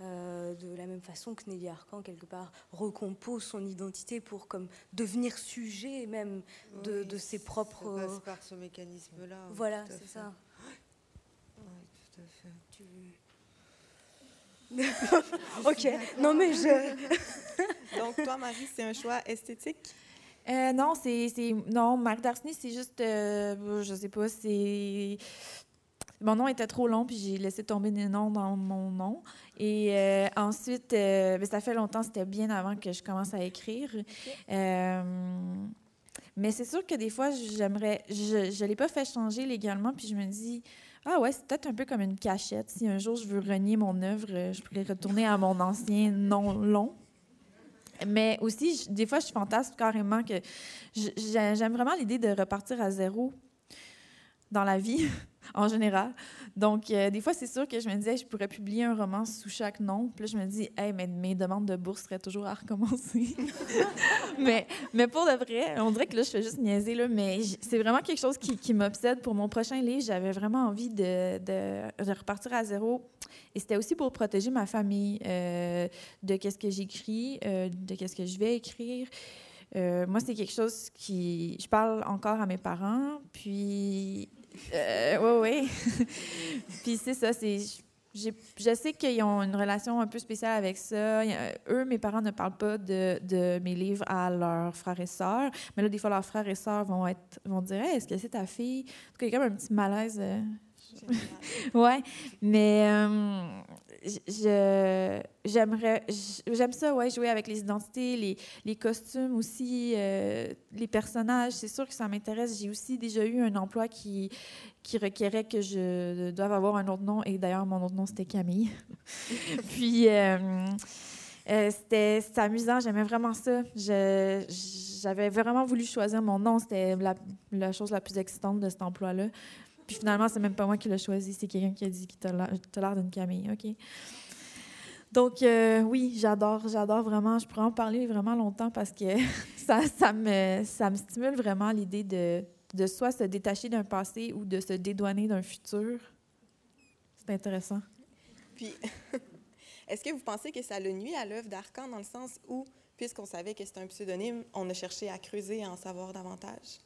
euh, de la même façon que Nelly Arcan, quelque part, recompose son identité pour comme devenir sujet même de, de ses propres... Ça passe par ce mécanisme-là. Voilà, c'est ça. Oui, tout à fait. ok, non mais je... Donc, toi, Marie, c'est un choix esthétique? Euh, non, c'est. Non, Marc Darcy, c'est juste. Euh, je sais pas, c'est. Mon nom était trop long, puis j'ai laissé tomber des noms dans mon nom. Et euh, ensuite, ben, ça fait longtemps, c'était bien avant que je commence à écrire. mais c'est sûr que des fois, j'aimerais. Je ne l'ai pas fait changer légalement, puis je me dis. Ah ouais, c'est peut-être un peu comme une cachette. Si un jour je veux renier mon œuvre, je pourrais retourner à mon ancien nom long. Mais aussi, des fois, je fantasme carrément que j'aime vraiment l'idée de repartir à zéro dans la vie, en général. Donc, euh, des fois, c'est sûr que je me disais, je pourrais publier un roman sous chaque nom. Puis là, je me dis, hey, mais mes demandes de bourse seraient toujours à recommencer. mais, mais pour de vrai, on dirait que là, je fais juste niaiser, là, mais c'est vraiment quelque chose qui, m'obsède. Pour mon prochain livre, j'avais vraiment envie de, de, repartir à zéro. Et c'était aussi pour protéger ma famille euh, de qu'est-ce que j'écris, euh, de qu'est-ce que je vais écrire. Moi, c'est quelque chose qui. Je parle encore à mes parents, puis euh, oui, oui. Puis c'est ça, c'est. Je sais qu'ils ont une relation un peu spéciale avec ça. eux, mes parents ne parlent pas de, de, mes livres à leurs frères et sœurs. Mais là, des fois, leurs frères et sœurs vont, être, vont dire Est-ce que c'est ta fille? En tout cas, il y a comme un petit malaise. Euh. ouais. Mais euh, j'aime ça, ouais, jouer avec les identités, les, costumes aussi, euh, les personnages. C'est sûr que ça m'intéresse. J'ai aussi déjà eu un emploi qui, qui requérait que je doive avoir un autre nom. Et d'ailleurs, mon autre nom, c'était Camille. Puis, euh, euh, c'était, amusant. J'aimais vraiment ça. J'avais vraiment voulu choisir mon nom. C'était la chose la plus excitante de cet emploi-là. Puis finalement, c'est même pas moi qui l'ai choisi, c'est quelqu'un qui a dit qu'il t'a l'air d'une Camille. OK. Donc, euh, oui, j'adore, j'adore vraiment. Je pourrais en parler vraiment longtemps parce que ça, me, ça me stimule vraiment l'idée de, de soit se détacher d'un passé ou de se dédouaner d'un futur. C'est intéressant. Puis, est-ce que vous pensez que ça le nuit à l'œuvre d'Arcan dans le sens où, puisqu'on savait que c'était un pseudonyme, on a cherché à creuser et à en savoir davantage?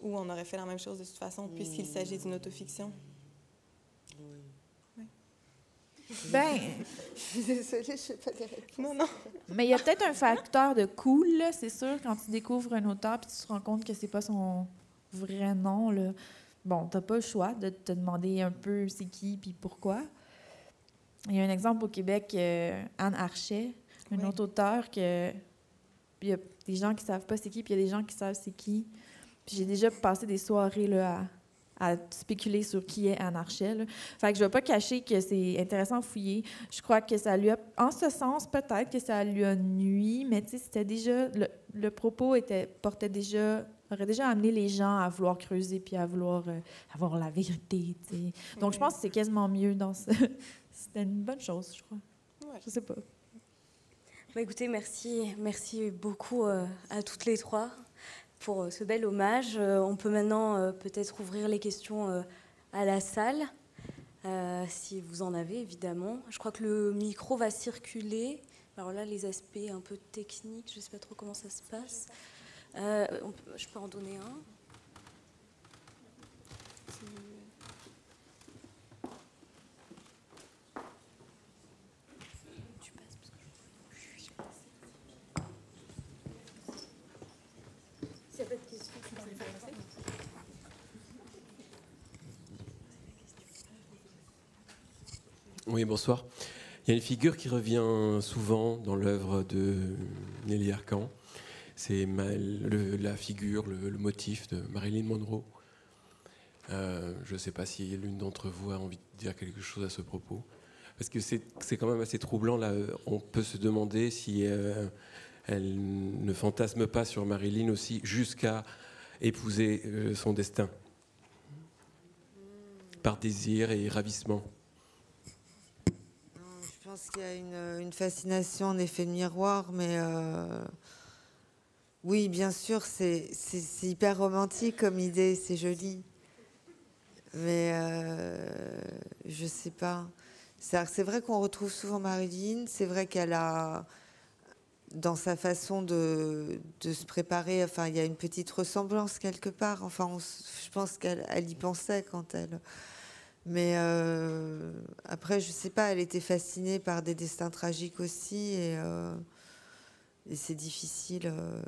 Ou on aurait fait la même chose de toute façon, puisqu'il s'agit d'une autofiction? Oui. Ben, désolée, je sais pas des réponses. Non, non. Mais il y a peut-être un facteur de cool, c'est sûr, quand tu découvres un auteur puis tu te rends compte que c'est pas son vrai nom. Là. Bon, t'as pas le choix de te demander un peu c'est qui puis pourquoi. Il y a un exemple au Québec, euh, Anne Archet, un autre auteur que il y a des gens qui savent pas c'est qui, puis il y a des gens qui savent c'est qui j'ai déjà passé des soirées là, à, spéculer sur qui est Anne Archel. Fait que je ne vais pas cacher que c'est intéressant à fouiller. Je crois que ça lui a, en ce sens, peut-être que ça lui a nuit, mais c'était déjà, le, propos était, portait déjà, aurait déjà amené les gens à vouloir creuser puis à vouloir euh, avoir la vérité. Donc, je pense que c'est quasiment mieux dans ce. C'était une bonne chose, je crois. Ouais. Je sais pas. Bah, écoutez, merci, merci beaucoup euh, à toutes les trois pour euh, ce bel hommage. Euh, on peut maintenant euh, peut-être ouvrir les questions à la salle, si vous en avez évidemment. Je crois que le micro va circuler. Alors là, les aspects un peu techniques, je ne sais pas trop comment ça se passe. je peux en donner un? Bonsoir. Il y a une figure qui revient souvent dans l'œuvre de Nelly Arcan. C'est la figure, le, motif de Marilyn Monroe. Euh, je ne sais pas si l'une d'entre vous a envie de dire quelque chose à ce propos. Parce que c'est quand même assez troublant. Là. On peut se demander si euh, elle ne fantasme pas sur Marilyn aussi jusqu'à épouser euh, son destin par désir et ravissement pense qu'il y a une, fascination en effet de miroir, mais euh, oui, bien sûr, c'est hyper romantique comme idée, c'est joli. Mais euh, je sais pas. C'est vrai qu'on retrouve souvent Marilyn, c'est vrai qu'elle a, dans sa façon de, de, se préparer, enfin, il y a une petite ressemblance quelque part. Enfin, je pense qu'elle y pensait quand elle Mais euh, après, je sais pas, elle était fascinée par des destins tragiques aussi, et, euh, c'est difficile. euh,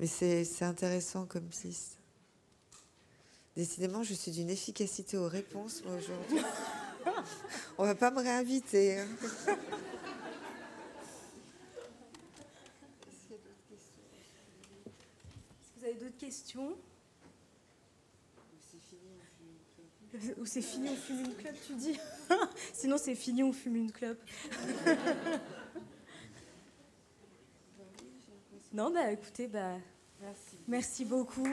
mais c'est intéressant comme piste. Décidément, je suis d'une efficacité aux réponses, moi, aujourd'hui. On va pas me réinviter. hein. Est-ce que vous avez d'autres questions? Ou c'est fini, on fume une clope, tu dis Sinon, c'est fini, on fume une clope. non, bah écoutez, bah, merci beaucoup.